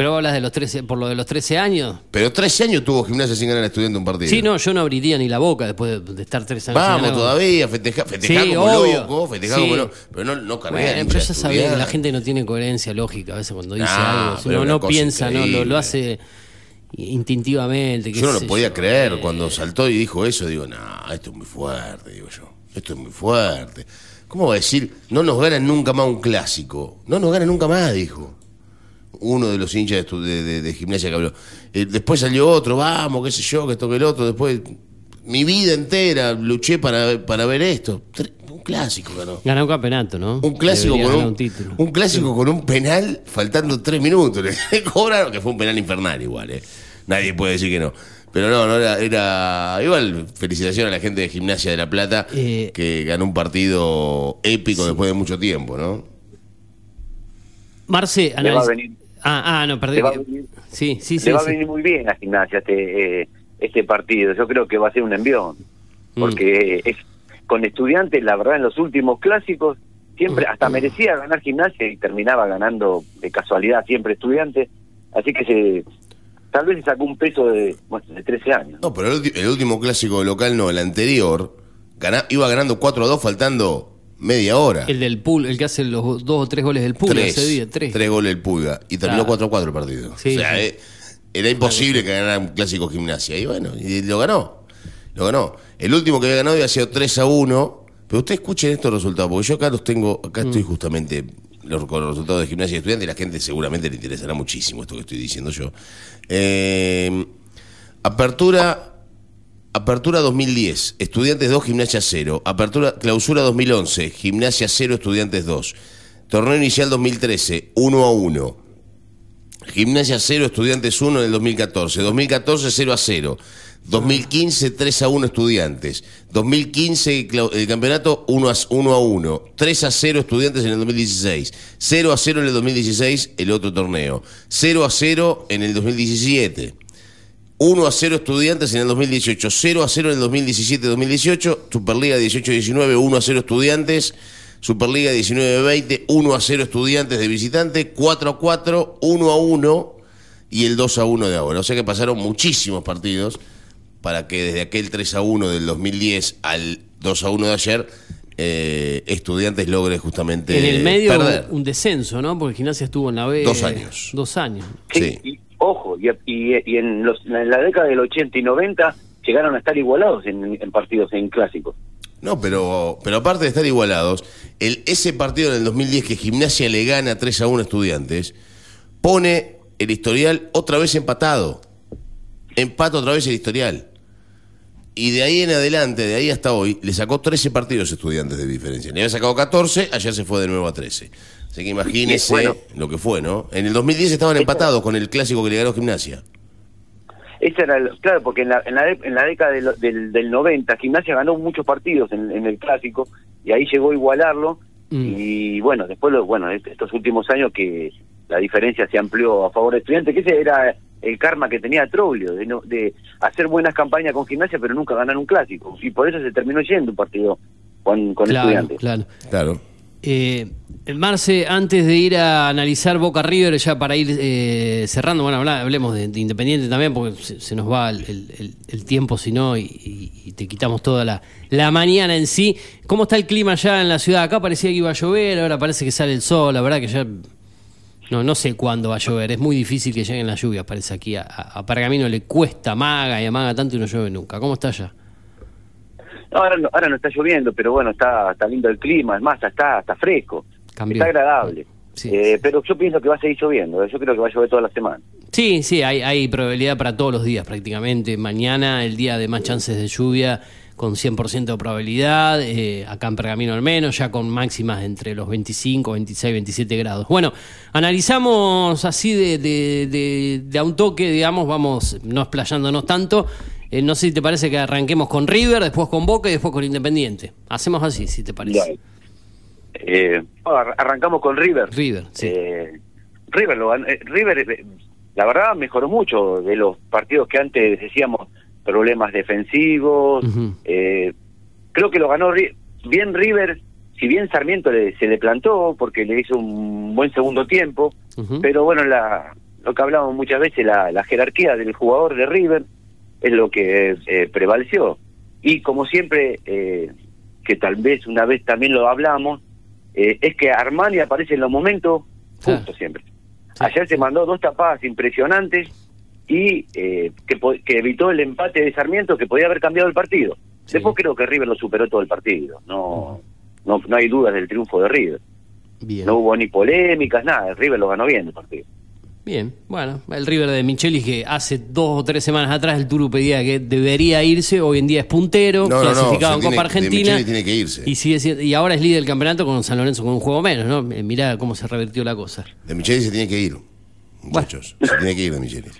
Pero hablas de los 13, por lo de los 13 años. Pero 13 años tuvo gimnasia sin ganar estudiante un partido. Sí, no, yo no abriría ni la boca después de, de estar tres años. sin Vamos ganar. todavía, festejar festejar Sí, como obvio. loco, festejar Sí. como loco. Pero no, no cargar Bueno, hincha pero ya sabés, estudiante. la gente no tiene coherencia lógica a veces cuando dice algo. Si no, piensa, no, lo, hace instintivamente. Yo no lo podía yo. creer. Cuando saltó y dijo eso, digo, no, esto es muy fuerte, digo yo. Esto es muy fuerte. ¿Cómo va a decir, no nos ganan nunca más un clásico? No nos ganan nunca más, dijo. Uno de los hinchas de, estu- de- de- de gimnasia que habló. Eh, después salió otro, vamos, qué sé yo, que esto que el otro. Después, mi vida entera luché para, para ver esto. Un clásico ganó. Ganó un campeonato, ¿no? Un clásico Debería con un, un título. un clásico con un penal faltando tres minutos. Le cobraron, que fue un penal infernal igual, ¿eh? Nadie puede decir que no. Pero no, no era, era. Igual, felicitación a la gente de Gimnasia de La Plata Eh, que ganó un partido épico después de mucho tiempo, ¿no? Marce, Le va a analiz- venir, Ah, ah, no, perdí. le va a venir, Sí, sí, sí. le va a venir muy bien a Gimnasia este, eh, este partido. Yo creo que va a ser un envión. Mm. Porque es con estudiantes, la verdad, en los últimos clásicos, siempre hasta Mm. merecía ganar Gimnasia y terminaba ganando de casualidad siempre estudiantes. Así que se tal vez se sacó un peso de, bueno, de 13 años. No, pero el, el último clásico local no, el anterior, gana- iba ganando 4 a 2 faltando media hora. El del pool, el que hace los dos o tres goles del pool tres, ese día, tres. tres goles el Pulga. Y terminó Claro. 4 a 4 el partido. Sí, o sea, sí. eh, era imposible que ganara un clásico gimnasia. Y bueno, y lo ganó. Lo ganó. El último que había ganado había sido 3 a 1. Pero ustedes escuchen estos resultados, porque yo acá los tengo, acá Mm. estoy justamente los- con los resultados de gimnasia y estudiantes, y la gente seguramente le interesará muchísimo esto que estoy diciendo yo. Eh, apertura. Apertura 2010, Estudiantes 2, Gimnasia 0. Apertura, clausura 2011, Gimnasia 0, Estudiantes 2. Torneo inicial 2013, 1 a 1. Gimnasia 0, Estudiantes 1 en el 2014. 2014, 0 a 0. 2015, 3 a 1 Estudiantes. 2015, clau- el campeonato 1 a, 1 a 1. 3 a 0 Estudiantes en el 2016. 0 a 0 en el 2016, el otro torneo. 0 a 0 en el 2017. 1 a 0 Estudiantes en el 2018, 0 a 0 en el 2017-2018, Superliga 18-19, 1 a 0 Estudiantes, Superliga 19-20, 1 a 0 Estudiantes de visitante, 4 a 4, 1 a 1 y el 2 a 1 de ahora. O sea que pasaron muchísimos partidos para que desde aquel 3 a 1 del 2010 al 2 a 1 de ayer, eh, Estudiantes logre justamente En el medio perder. un descenso, ¿no? Porque Gimnasia estuvo en la B. Dos años. Dos años. Sí. Y, ojo, y, y- en, los- en la década del 80 y 90 llegaron a estar igualados en, partidos, en clásicos. No, pero, pero aparte de estar igualados, el, ese partido en el 2010 que Gimnasia le gana 3 a 1 a Estudiantes, pone el historial otra vez empatado. Empata otra vez el historial. Y de ahí en adelante, de ahí hasta hoy, le sacó 13 partidos Estudiantes de diferencia. Le había sacado 14, ayer se fue de nuevo a 13. Así que imagínese Bueno. lo que fue, ¿no? En el 2010 estaban empatados con el clásico que le ganó Gimnasia. Ese era el- claro, porque en la, en la, de- en la década del, del, del 90 Gimnasia ganó muchos partidos en, en el clásico y ahí llegó a igualarlo Mm. y bueno, después lo, bueno, est- estos últimos años que la diferencia se amplió a favor de estudiantes, que ese era el karma que tenía Troglio, de, no, de hacer buenas campañas con gimnasia pero nunca ganar un clásico. Y por eso se terminó yendo un partido con, con Claro, estudiantes. claro. Claro. Eh, Marce, antes de ir a analizar Boca River, ya para ir eh, cerrando, bueno, hablemos de, de Independiente también, porque se, nos va el, tiempo, si no, y, te quitamos toda la, la mañana en sí. ¿Cómo está el clima ya en la ciudad? Acá parecía que iba a llover, ahora parece que sale el sol, la verdad que ya. No, no sé cuándo va a llover, es muy difícil que lleguen las lluvias, parece aquí. A, a- a Pergamino le cuesta, maga y amaga tanto y no llueve nunca. ¿Cómo está allá? Ahora, no, ahora no está lloviendo, pero bueno, está, está lindo el clima, es más, está, está fresco, Cambió. está agradable. Sí, Eh, Pero yo pienso que va a seguir lloviendo, eh, yo creo que va a llover toda la semana. Sí, sí, hay, hay probabilidad para todos los días prácticamente. Mañana, el día de más chances de lluvia, con 100% de probabilidad. eh, acá en Pergamino al menos, ya con máximas entre los 25, 26, 27 grados. Bueno, analizamos así de, de, de- de a un toque, digamos, vamos no explayándonos tanto. Eh, no sé si te parece que arranquemos con River, después con Boca y después con Independiente. Hacemos así, si te parece. Eh, ar- arrancamos con River. River, sí. Eh, River, lo eh, River, la verdad, mejoró mucho de los partidos que antes decíamos problemas defensivos. Eh, creo que lo ganó bien River, si bien Sarmiento le- se le plantó porque le hizo un buen segundo tiempo, pero bueno, la, lo que hablamos muchas veces, la, la jerarquía del jugador de River es lo que eh, prevaleció. Y como siempre, eh, que tal vez una vez también lo hablamos, eh, es que Armani aparece en los momentos Claro. justos siempre. Ayer se mandó dos tapadas impresionantes y eh, que, que evitó el empate de Sarmiento que podía haber cambiado el partido. Sí. Después creo que River lo superó todo el partido. No, no, no hay dudas del triunfo de River. Bien. No hubo ni polémicas, nada. River lo ganó bien el partido. Bien, bueno, el River de Michelis que hace dos o tres semanas atrás el Turu pedía que debería irse, hoy en día es puntero, No, no, no, clasificado en tiene- Copa Argentina. Tiene que irse. Y, sigue y ahora es líder del campeonato con San Lorenzo con un juego menos, ¿no? Eh, Mirá cómo se revirtió la cosa. De Michelis se tiene que ir, muchachos. Se tiene que ir de Michelis.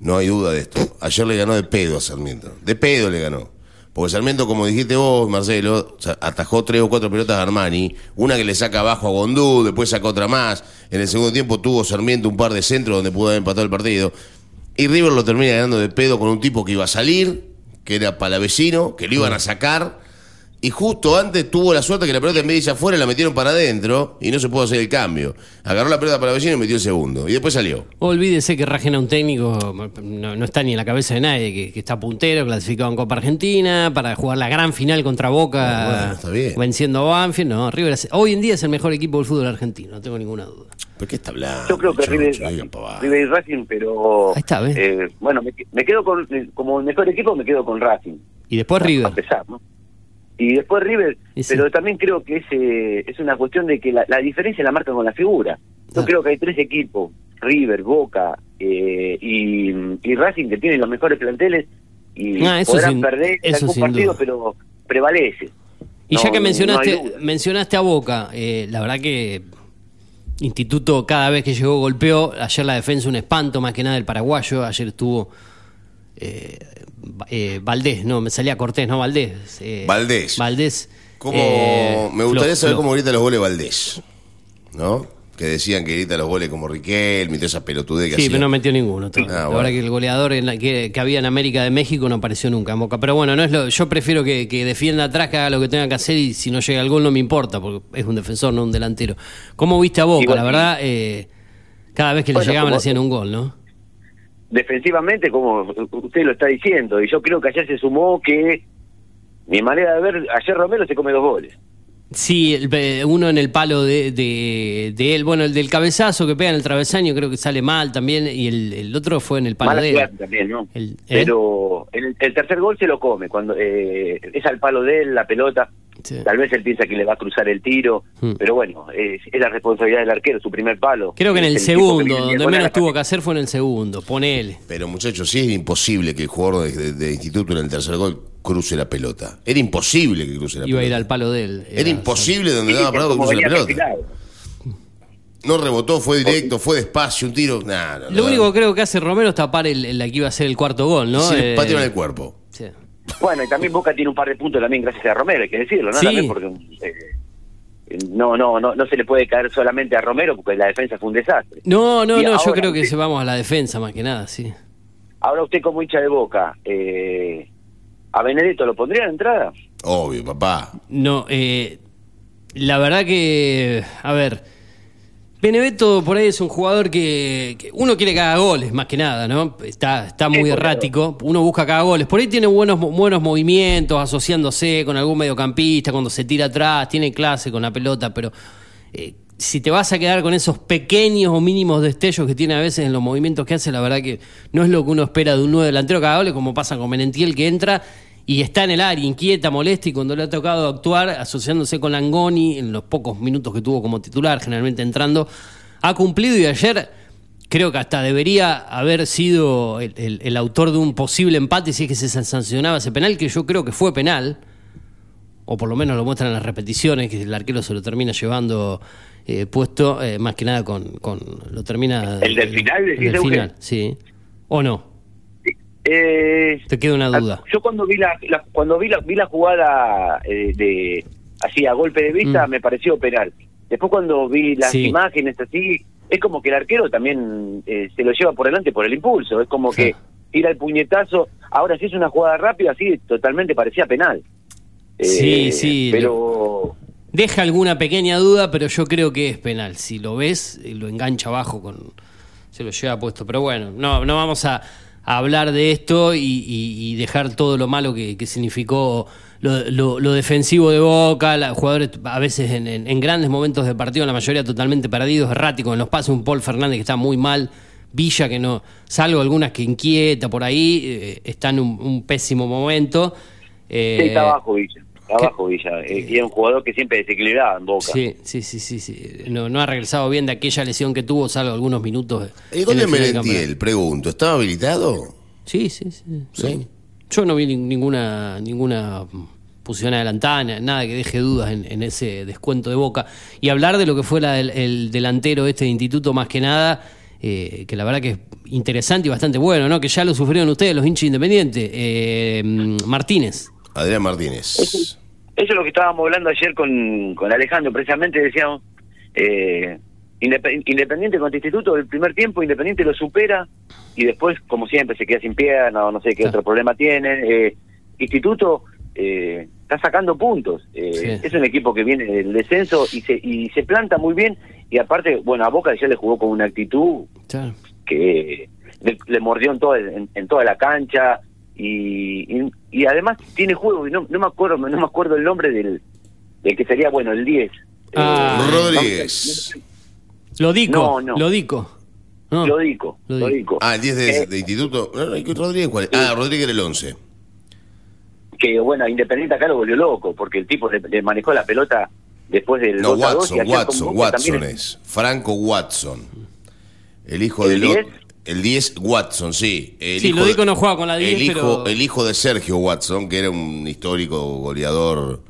No hay duda de esto. Ayer le ganó de pedo a Sarmiento. De pedo le ganó. Porque Sarmiento, como dijiste vos, Marcelo, atajó tres o cuatro pelotas a Armani. Una que le saca abajo a Gondú, después saca otra más. En el segundo tiempo tuvo Sarmiento un par de centros donde pudo haber empatado el partido. Y River lo termina ganando de pedo con un tipo que iba a salir, que era palavecino, que lo iban a sacar. Y justo antes tuvo la suerte que la pelota en vez de irse afuera la metieron para adentro y no se pudo hacer el cambio. Agarró la pelota para vecino y metió el segundo. Y después salió. Olvídese que Rajena un técnico, no, no está ni en la cabeza de nadie, que, que está puntero, clasificado en Copa Argentina, para jugar la gran final contra Boca, Ah, bueno, está bien. venciendo a Banfield. No, River es- hoy en día es el mejor equipo del fútbol argentino, no tengo ninguna duda. ¿Por qué está hablando? Yo creo que? River. River y Racing, pero... Ahí está, ¿ves? eh, bueno, me, me quedo con... eh, Como el mejor equipo me quedo con Racing. Y después A River. pesar, ¿no? Y después River, Y sí. pero también creo que es, eh, es una cuestión de que la, la diferencia la marca con la figura. Yo Ah. creo que hay tres equipos, River, Boca eh, y, y Racing, que tienen los mejores planteles y Ah, podrán sin- perder algún partido, duda. pero prevalece. Y No, ya que mencionaste, mencionaste a Boca, eh, la verdad que Instituto cada vez que llegó golpeó. Ayer la defensa un espanto, más que nada el paraguayo. Ayer estuvo eh, eh, Valdés, no, me salía Cortés, no Valdés. eh, Valdés. Valdés. Como, eh, me gustaría saber cómo grita los goles Valdés. ¿No? Que decían que grita los goles como Riquelme y toda esa pelotudez que Sí, hacía. pero no metió ninguno. Ah, la bueno. verdad que el goleador en la- que, que había en América de México no apareció nunca en Boca. Pero bueno, no es lo, yo prefiero que, que defienda atrás, que haga lo que tenga que hacer y si no llega al gol no me importa, porque es un defensor, no un delantero. ¿Cómo viste a Boca? Igual la verdad, eh, cada vez que Bueno, le llegaban como- le hacían un gol, ¿no? Defensivamente, como usted lo está diciendo, y yo creo que ayer se sumó que mi manera de ver, ayer Romero se come dos goles. Sí, el- eh, uno en el palo de, de, de él, bueno, el del cabezazo que pega en el travesaño creo que sale mal también, y el, el otro fue en el palo Mala de él. también, ¿no? El- ¿eh? Pero el, el tercer gol se lo come, cuando eh, es al palo de él la pelota. Sí. Tal vez él piensa que le va a cruzar el tiro, Hmm. pero bueno, es, es la responsabilidad del arquero, su primer palo. Creo que en el segundo, donde menos tuvo que hacer fue en el segundo, ponele. Pero muchachos, sí es imposible que el jugador de, de- de instituto en el tercer gol cruce la pelota. Era imposible que cruce la Iba a ir pelota. al palo de él. Era imposible donde Sí, daba parado que cruce la pelota. perfilado. No rebotó, fue directo, fue despacio, un tiro. Nah, no, Lo no, único que creo que hace Romero es tapar el, el- la que iba a ser el cuarto gol, ¿no? Sí, Eh, patearon el cuerpo. Bueno, y también Boca tiene un par de puntos también gracias a Romero, hay que decirlo, ¿no? Sí. También porque eh, no, no, no, no se le puede caer solamente a Romero porque la defensa fue un desastre. No, no, Y no, yo creo que usted- vamos a la defensa más que nada, sí. Ahora usted como hincha de Boca, eh, ¿a Benedetto lo pondría de entrada? Obvio, papá. No, eh, la verdad que, a ver, Benevento por ahí es un jugador que, que uno quiere que haga goles, más que nada, ¿no? Está, está muy errático, uno busca que haga goles. Por ahí tiene buenos, buenos movimientos, asociándose con algún mediocampista, cuando se tira atrás, tiene clase con la pelota, pero eh, si te vas a quedar con esos pequeños o mínimos destellos que tiene a veces en los movimientos que hace, la verdad que no es lo que uno espera de un nuevo delantero que haga goles, como pasa con Menentiel que entra y está en el área, inquieta, molesta, y cuando le ha tocado actuar, asociándose con Langoni en los pocos minutos que tuvo como titular, generalmente entrando, ha cumplido y ayer creo que hasta debería haber sido el, el- el autor de un posible empate si es que se sancionaba ese penal, que yo creo que fue penal, o por lo menos lo muestran en las repeticiones, que el arquero se lo termina llevando eh, puesto, eh, más que nada con, con lo termina... ¿El del final, El del final, sí. ¿O no? Eh, Te queda una duda. Yo cuando vi la, la- cuando vi la, vi la jugada eh, de así a golpe de vista Mm. me pareció penal. Después cuando vi las Sí. imágenes así, es como que el arquero también eh, se lo lleva por delante por el impulso. Es como Sí. que tira el puñetazo. Ahora si es una jugada rápida, así totalmente parecía penal. Eh, Sí, sí, Pero Deja alguna pequeña duda, pero yo creo que es penal. Si lo ves, lo engancha abajo, con se lo lleva puesto. Pero bueno, no, no vamos a, a hablar de esto y, y- y dejar todo lo malo que, que significó lo, lo- lo defensivo de Boca, la- jugadores a veces en, en- en grandes momentos de partido, la mayoría totalmente perdidos, erráticos en los pases, un Paul Fernández que está muy mal. Villa que no, salvo algunas que inquieta por ahí, eh, está en un, un pésimo momento. Eh, sí, está abajo Villa. Abajo Villa. Eh, y es un jugador que siempre desequilibraba en Boca. Sí, sí, sí, sí, sí. No, no ha regresado bien de aquella lesión que tuvo, salvo algunos minutos. ¿El gol de Merentiel, pregunto, ¿estaba habilitado? Sí, sí, sí. Sí. Yo no vi ni- ninguna ninguna posición adelantada, na- nada que deje dudas en, en ese descuento de Boca. Y hablar de lo que fue la del- el delantero este de Instituto, más que nada, eh, que la verdad que es interesante y bastante bueno, ¿no? Que ya lo sufrieron ustedes, los hinchas independientes. Eh, mm, Martínez. Adrián Martínez. Eso es lo que estábamos hablando ayer con, con Alejandro, precisamente decíamos, eh, indep- Independiente contra Instituto, el primer tiempo Independiente lo supera y después, como siempre, se queda sin pierna o no sé qué Claro. otro problema tiene. Eh, Instituto eh, está sacando puntos. Eh, Sí. Es un equipo que viene del descenso y se, y se planta muy bien y aparte, bueno, a Boca ya le jugó con una actitud Claro. que le, le mordió en, todo, en, en toda la cancha y, y, y además tiene juego y no, no me acuerdo no me acuerdo el nombre del, del que sería bueno el 10 Ah, Rodríguez. Lo dico. No, no. Lo dico. No. lo dico Lo dico. Ah, el 10 de, Eh, de instituto. No, no, Rodríguez, ¿cuál? Ah, Rodríguez era el 11. que bueno Independiente acá lo volvió loco porque el tipo le, le manejó la pelota después del No, 2 a 2 y Watson, Watson, Watson es. Franco Watson. El hijo ¿El del. 10? El 10, Watson, sí. El Sí, hijo lo de- dico no juega con la 10, el hijo, pero- el hijo de Sergio Watson, que era un histórico goleador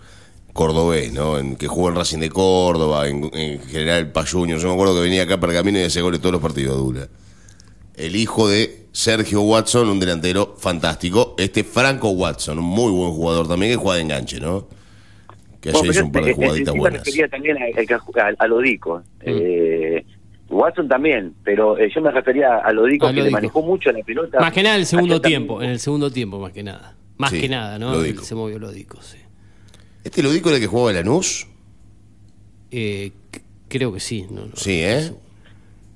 cordobés, ¿no? En, que jugó en Racing de Córdoba, en, en General Payuño. Yo me acuerdo que venía acá a Pergamino y hacía goles todos los partidos, Dula. El hijo de Sergio Watson, un delantero fantástico. Este Franco Watson, un muy buen jugador también, que juega de enganche, ¿no? Que ayer Bueno, hizo un par de pero, eh, jugaditas yo me buenas. refería también a, a, a- Lodico. Eh, Watson también, pero eh, yo me refería a Lodico A que le Lodico. manejó mucho la pelota. Más que nada en el segundo también- tiempo. En el segundo tiempo, más que nada. Más Sí, que nada, ¿no? Se movió lo dico, sí. ¿Este lo dijo era el que jugaba en Lanús? Eh, creo que sí. No, no. Sí, ¿eh?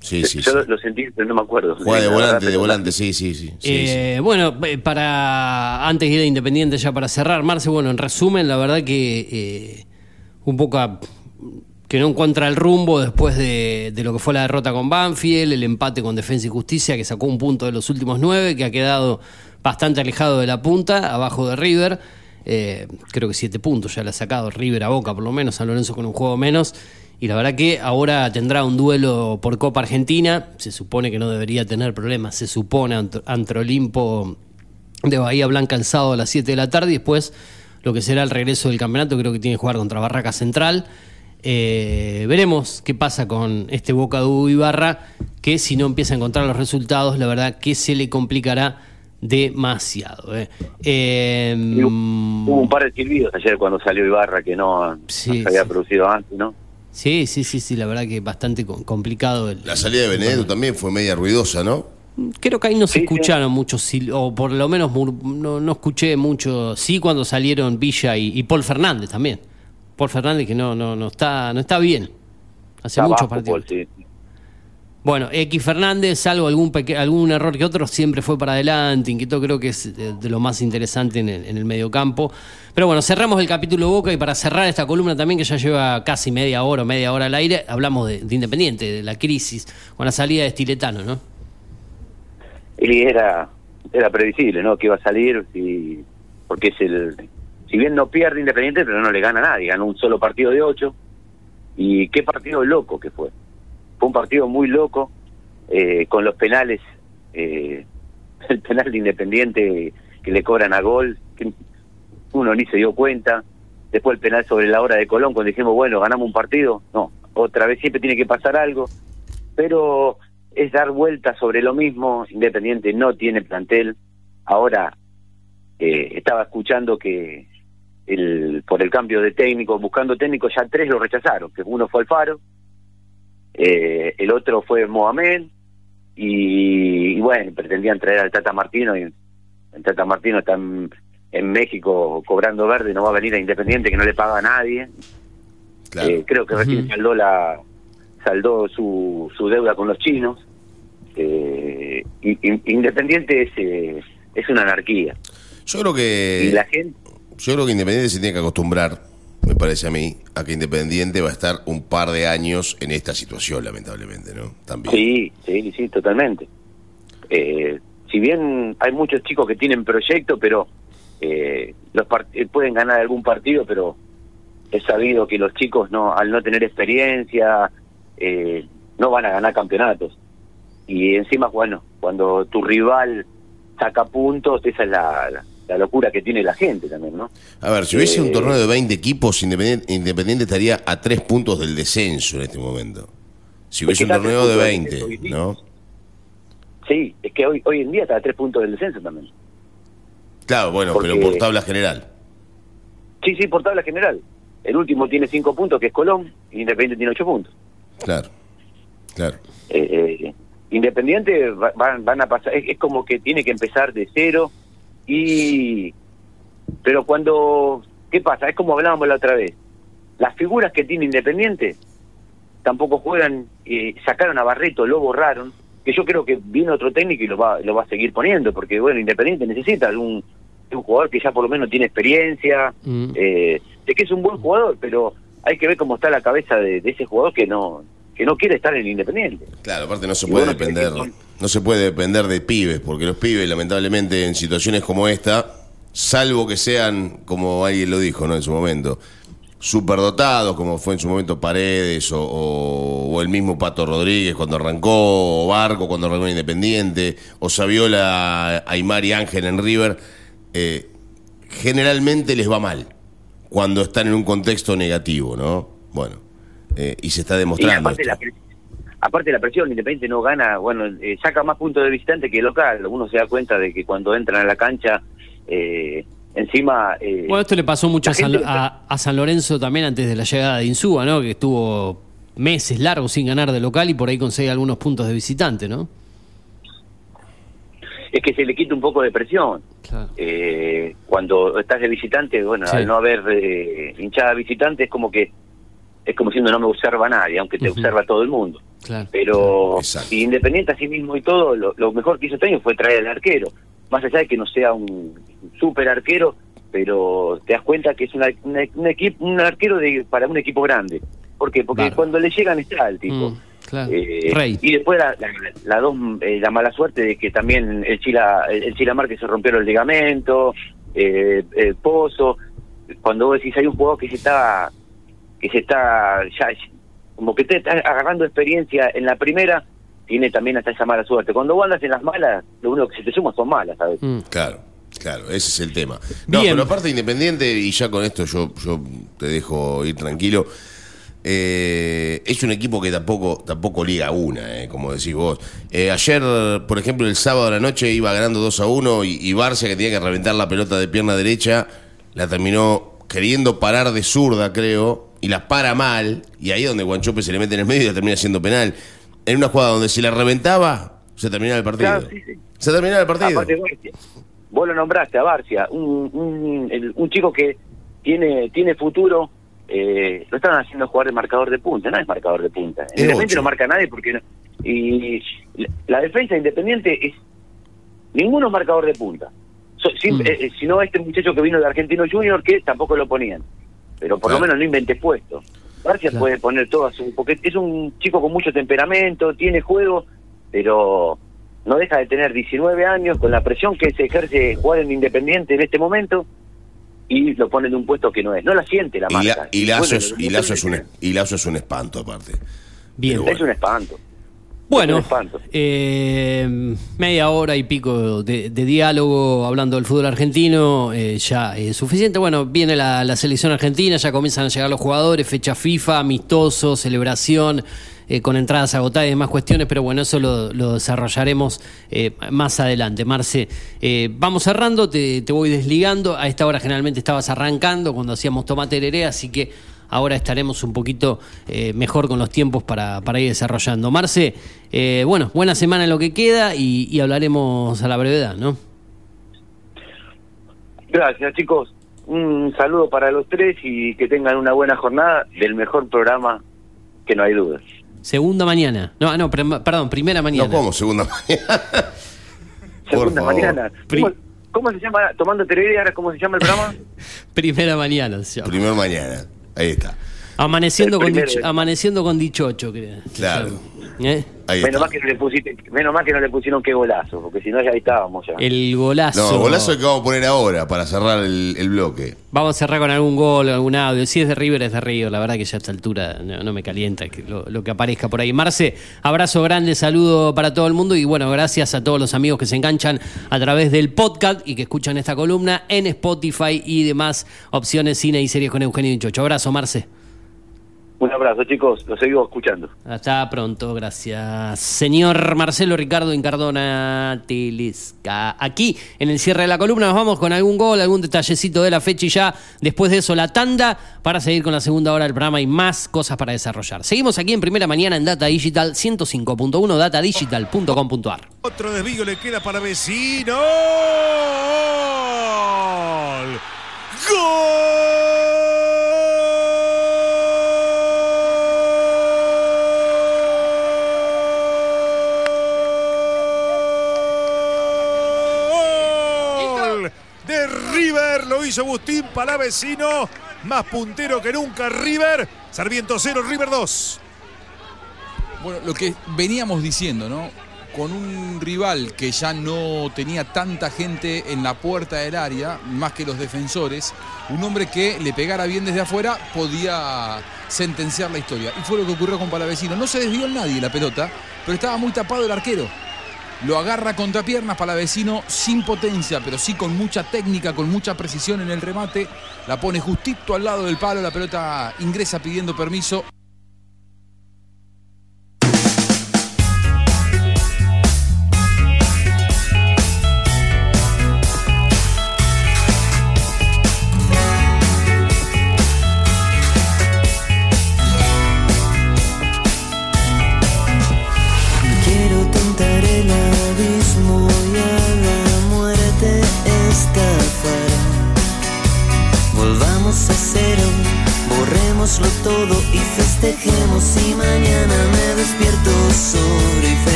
Sí, sí, sí. Yo lo, lo sentí, pero no me acuerdo. Juega de volante, de volante, sí, sí, sí. sí, Eh, Bueno, eh, para antes de ir a Independiente, ya para cerrar, Marce, bueno, en resumen, la verdad que eh, un poco a- que no encuentra el rumbo después de, lo que fue la derrota con Banfield, el empate con Defensa y Justicia, que sacó un punto de los últimos nueve, que ha quedado bastante alejado de la punta, abajo de River. Eh, creo que siete puntos ya le ha sacado River a Boca, por lo menos, San Lorenzo con un juego menos. Y la verdad que ahora tendrá un duelo por Copa Argentina. Se supone que no debería tener problemas. Se supone ante, ante Olimpo de Bahía Blanca el sábado a las 7 de la tarde. Y después lo que será el regreso del campeonato, creo que tiene que jugar contra Barraca Central. Eh, veremos qué pasa con este Boca de Hugo Ibarra, que si no empieza a encontrar los resultados, la verdad que se le complicará demasiado. ¿eh? Eh, hu- Hubo un par de silbidos ayer cuando salió Ibarra que no, se había sí. producido antes, ¿no? Sí, sí, sí, sí, la verdad que bastante co- complicado. El, La salida de Benedetto también fue media ruidosa, ¿no? Creo que ahí no se Sí, sí. escucharon muchos, o por lo menos no, no escuché mucho. Sí, cuando salieron Villa y, y Paul Fernández también. Paul Fernández que no, no, no está, no está bien. Hace Está muchos partidos. Sí. Bueno, X Fernández, salvo algún algún error que otro, siempre fue para adelante. Inquietó, creo que es de, de lo más interesante en el, en el mediocampo. Pero bueno, cerramos el capítulo Boca y para cerrar esta columna también, que ya lleva casi media hora o media hora al aire, hablamos de, de Independiente, de la crisis, con la salida de Estiletano, ¿no? Y era, era previsible, ¿no? Que iba a salir, y, porque es el. Si bien no pierde Independiente, pero no le gana a nadie. Ganó un solo partido de ocho. Y qué partido loco que fue. Fue un partido muy loco, eh, con los penales. eh, el penal de Independiente que le cobran a gol, uno ni se dio cuenta. Después el penal sobre la hora de Colón, cuando dijimos, bueno, ganamos un partido. No, otra vez siempre tiene que pasar algo. Pero es dar vueltas sobre lo mismo. Independiente no tiene plantel. Ahora eh, estaba escuchando que el, por el cambio de técnico, buscando técnico, ya tres lo rechazaron. Que uno fue Alfaro, eh, el otro fue Mohamed y, y bueno, pretendían traer al Tata Martino y el Tata Martino está en, en México cobrando verde, no va a venir a Independiente que no le paga a nadie. Claro. Eh, creo que recién saldó la saldó su, su deuda con los chinos. Eh, y- y- Independiente es, eh, es una anarquía. Yo creo que. y la gente, Yo creo que Independiente se tiene que acostumbrar, me parece a mí, a que Independiente va a estar un par de años en esta situación, lamentablemente, ¿no? También. sí, sí, sí, totalmente. Eh, si bien hay muchos chicos que tienen proyecto, pero eh, los eh, pueden ganar algún partido, pero es sabido que los chicos no al no tener experiencia eh, no van a ganar campeonatos. Y encima, bueno, cuando tu rival saca puntos, esa es la, la locura que tiene la gente también, ¿no? A ver, si hubiese un Eh, torneo de 20 equipos, Independiente, Independiente estaría a tres puntos del descenso en este momento. Si hubiese un torneo de puntos del 20, descenso hoy día. ¿no? Sí, es que hoy hoy en día está a tres puntos del descenso también. Claro, bueno, Porque- pero por tabla general. Sí, sí, por tabla general. El último tiene cinco puntos, que es Colón, y Independiente tiene ocho puntos. Claro, claro. Eh, eh, Independiente va- van, van a pasar, es, es como que tiene que empezar de cero y... Pero cuando... ¿Qué pasa? Es como hablábamos la otra vez. Las figuras que tiene Independiente tampoco juegan, eh, sacaron a Barreto, lo borraron, que yo creo que viene otro técnico y lo va, lo va a seguir poniendo, porque bueno, Independiente necesita algún un jugador que ya por lo menos tiene experiencia, Mm. eh, de que es un buen jugador, pero hay que ver cómo está la cabeza de, de ese jugador que no que no quiere estar en Independiente. Claro, aparte no se Y puede bueno, depender, que- no se puede depender de pibes, porque los pibes, lamentablemente, en situaciones como esta, salvo que sean, como alguien lo dijo, ¿no? En su momento, superdotados, como fue en su momento Paredes o, o- o el mismo Pato Rodríguez cuando arrancó, o Barco cuando arrancó en Independiente, o Saviola, Aymar y Ángel en River, eh, generalmente les va mal cuando están en un contexto negativo, ¿no? Bueno, eh, y se está Y demostrando. Aparte, esto. la, presión, Independiente no gana, bueno, eh, saca más puntos de visitante que local. Uno se da cuenta de que cuando entran a la cancha, eh, encima... eh, Bueno, esto le pasó mucho a San, gente- a- a San Lorenzo también antes de la llegada de Insúa, ¿no? Que estuvo meses largos sin ganar de local y por ahí consigue algunos puntos de visitante, ¿no? es que se le quita un poco de presión. Claro. Eh, cuando estás de visitante, bueno, Sí. al no haber eh, hinchada visitante es como que es como si no me observa nadie, aunque te Ujú. observa todo el mundo. Claro. Pero Independiente así mismo y todo, lo, lo mejor que hizo este año fue traer al arquero. Más allá de que no sea un super arquero, pero te das cuenta que es una, una- un equipo, un arquero de, para un equipo grande. ¿Por qué? Porque cuando le llegan está el tipo. Mm, claro. Eh, Rey. Y después la, la, la dos, eh, la mala suerte de que también el Chila, el, el Chila Márquez se rompió el ligamento, eh, el Pozo. Cuando vos decís hay un jugador que se está, que se está ya como que te está agarrando experiencia en la primera, tiene también hasta esa mala suerte. Cuando vos andas en las malas, lo único que se te suma son malas, ¿sabes? Mm. Claro, claro, ese es el tema. No, Bien. pero aparte Independiente, y ya con esto yo, yo te dejo ir tranquilo, eh, es un equipo que tampoco, tampoco liga una, eh, como decís vos. Eh, ayer, por ejemplo, el sábado a la noche iba ganando 2 a 1 y, y Barcia, que tenía que reventar la pelota de pierna derecha, la terminó queriendo parar de zurda, creo, y la para mal, y ahí es donde Guanchope se le mete en el medio y la termina siendo penal. En una jugada donde si la reventaba, se terminaba el partido. Claro, sí, sí. Se terminaba el partido. Aparte, Barcia, vos lo nombraste a Barcia, un, un, un chico que tiene, tiene futuro, eh, lo están haciendo jugar de marcador de punta, no es marcador de punta. En no marca nadie porque no- y la- la defensa independiente es ninguno es marcador de punta. So- sim- Mm. eh, eh, sino este muchacho que vino de Argentino Junior que tampoco lo ponían. Pero por Claro. lo menos no inventé puesto. Barcia Claro. puede poner todo a su... Porque es un chico con mucho temperamento, tiene juego, pero no deja de tener 19 años con la presión que se ejerce jugar en Independiente en este momento y lo pone en un puesto que no es. No la siente la Y, marca. la- y Lazo, es, y, Lazo es un, y Lazo es un espanto, aparte. Bien. Es un espanto. Bueno, eh, media hora y pico de, de diálogo hablando del fútbol argentino, eh, ya es suficiente. Bueno, viene la, la selección argentina, ya comienzan a llegar los jugadores, fecha FIFA, amistoso, celebración, eh, con entradas agotadas y demás cuestiones, pero bueno, eso lo, lo desarrollaremos eh, más adelante. Marce, eh, vamos cerrando, te, te voy desligando. A esta hora generalmente estabas arrancando cuando hacíamos tomate hereré, así que ahora estaremos un poquito eh, mejor con los tiempos para, para ir desarrollando. Marce, eh, bueno, buena semana en lo que queda y, y hablaremos a la brevedad, ¿no? Gracias, chicos. Un saludo para los tres y que tengan una buena jornada del mejor programa que no hay dudas. Segunda mañana. No, no, pre- perdón, primera mañana. No como segunda mañana. Segunda mañana. ¿Cómo, cómo se llama? Tomando Tereré, ahora cómo se llama el programa? Primera mañana. se llama. Primer mañana. Ahí. Amaneciendo, El con dicho- amaneciendo con dichocho, creo. Claro. ¿Eh? Ahí menos, que no le pusiste, menos mal que no le pusieron qué golazo, porque si no ya estábamos ya. El golazo. No, golazo que vamos a poner ahora para cerrar el, el bloque. Vamos a cerrar con algún gol, algún audio. Si es de River, es de River. La verdad que ya a esta altura no, no me calienta que lo, lo que aparezca por ahí. Marce, abrazo grande, saludo para todo el mundo y bueno, gracias a todos los amigos que se enganchan a través del podcast y que escuchan esta columna en Spotify y demás opciones cine y series con Eugenio Dichocho. Abrazo, Marce. Un abrazo, chicos, los sigo escuchando. Hasta pronto, gracias. Señor Marcelo Ricardo Incardona Telisca. Aquí, en el cierre de la columna, nos vamos con algún gol, algún detallecito de la fecha y ya después de eso la tanda para seguir con la segunda hora del programa y más cosas para desarrollar. Seguimos aquí en primera mañana en Data Digital 105.1, datadigital.com.ar. Otro desvío le queda para vecino. ¡Gol! ¡Gol! Agustín Palavecino, más puntero que nunca River. Sarmiento 0, River 2. Bueno, lo que veníamos diciendo, ¿no? Con un rival que ya no tenía tanta gente en la puerta del área, más que los defensores, un hombre que le pegara bien desde afuera podía sentenciar la historia. Y fue lo que ocurrió con Palavecino. No se desvió nadie la pelota, pero estaba muy tapado el arquero. Lo agarra contra piernas Palavecino sin potencia, pero sí con mucha técnica, con mucha precisión en el remate. La pone justito al lado del palo, la pelota ingresa pidiendo permiso.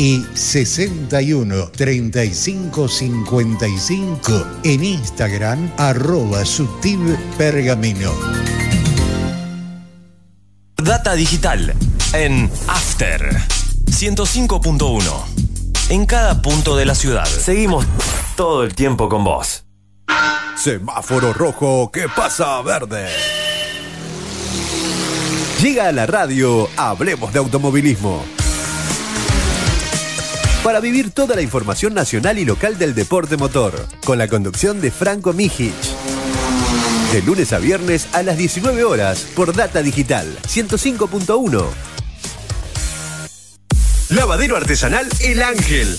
y 61 35 55 en Instagram arroba subtiv pergamino. Data digital en After 105.1. En cada punto de la ciudad. Seguimos todo el tiempo con vos. Semáforo rojo, ¿qué pasa verde? Llega a la radio, hablemos de automovilismo. Para vivir toda la información nacional y local del deporte motor, con la conducción de Franco Mijic. De lunes a viernes a las 19 horas por Data Digital 105.1. Lavadero artesanal El Ángel.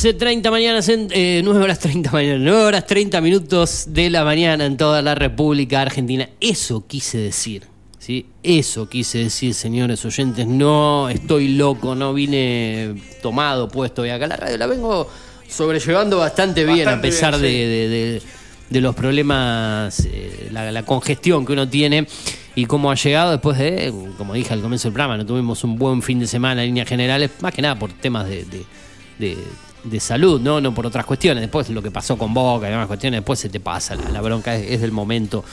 Horas eh, 30 mañanas en, eh, 9 horas 30 mañana, 9 horas 30 minutos de la mañana en toda la República Argentina. Eso quise decir. ¿sí? Eso quise decir, señores oyentes. No estoy loco, no vine tomado, puesto. Y acá la radio la vengo sobrellevando bastante bien, Bastante a pesar bien, de, de- de- de los problemas, eh, la, la congestión que uno tiene y cómo ha llegado después de, como dije al comienzo del programa, no tuvimos un buen fin de semana en líneas generales, más que nada por temas de, de- de- salud, ¿no? no por otras cuestiones. Después lo que pasó con Boca y demás cuestiones, después se te pasa, la, bronca es, del momento.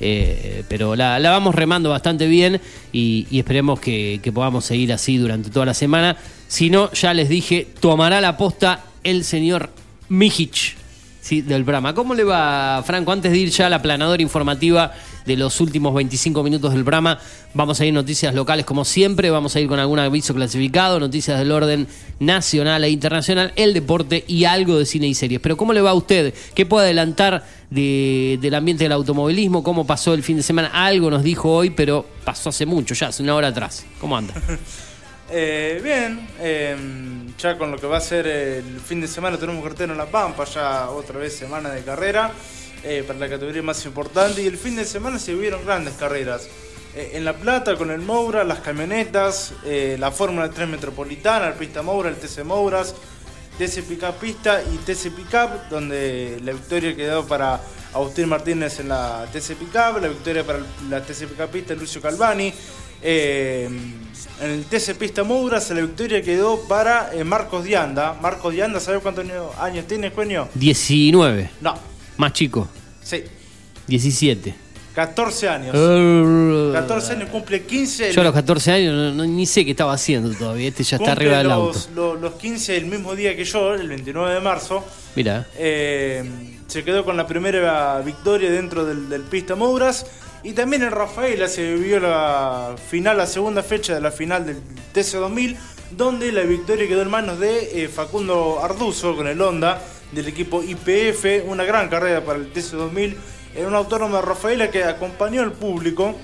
Eh, pero la, la vamos remando bastante bien y, esperemos que, que podamos seguir así durante toda la semana. Si no, ya les dije, tomará la posta el señor Mijic sí, del Brahma. ¿Cómo le va, Franco? Antes de ir ya a la planadora informativa de los últimos 25 minutos del Brahma, vamos a ir noticias locales como siempre, vamos a ir con algún aviso clasificado, noticias del orden nacional e internacional, el deporte y algo de cine y series. Pero ¿cómo le va a usted? ¿Qué puede adelantar de- del ambiente del automovilismo? ¿Cómo pasó el fin de semana? Algo nos dijo hoy, pero pasó hace mucho, ya hace una hora atrás. ¿Cómo anda? Eh, bien, eh, ya con lo que va a ser el fin de semana tenemos cartero en La Pampa, ya otra vez semana de carrera eh, para la categoría más importante y el fin de semana se vieron grandes carreras. Eh, en La Plata con el Moura, las camionetas, eh, la Fórmula 3 Metropolitana, el Pista Moura, el TC Mouras, TC Pickup Pista y TC Pickup, donde la victoria quedó para Agustín Martínez en la TC Pickup, la victoria para la TC Pickup Pista Lucio Calvani. Eh, en el TC Pista Mouras la victoria quedó para eh, Marcos Dianda. Marcos Dianda, ¿sabes cuántos años- tiene, Juanio? 19. No, Más chico. sí, 17. 14 años. Uh, 14 años, cumple 15. Yo a los 14 años no- no- ni sé qué estaba haciendo todavía. Este ya está arriba del los, auto. Los, los 15 el mismo día que yo, el 29 de marzo. Mira. Eh, se quedó con la primera victoria dentro del, del Pista Mouras. Y también en Rafaela se vivió la final, la segunda fecha de la final del TC2000, donde la victoria quedó en manos de eh, Facundo Arduzo con el Honda del equipo IPF. Una gran carrera para el TC2000 en un autónomo de Rafaela que acompañó al público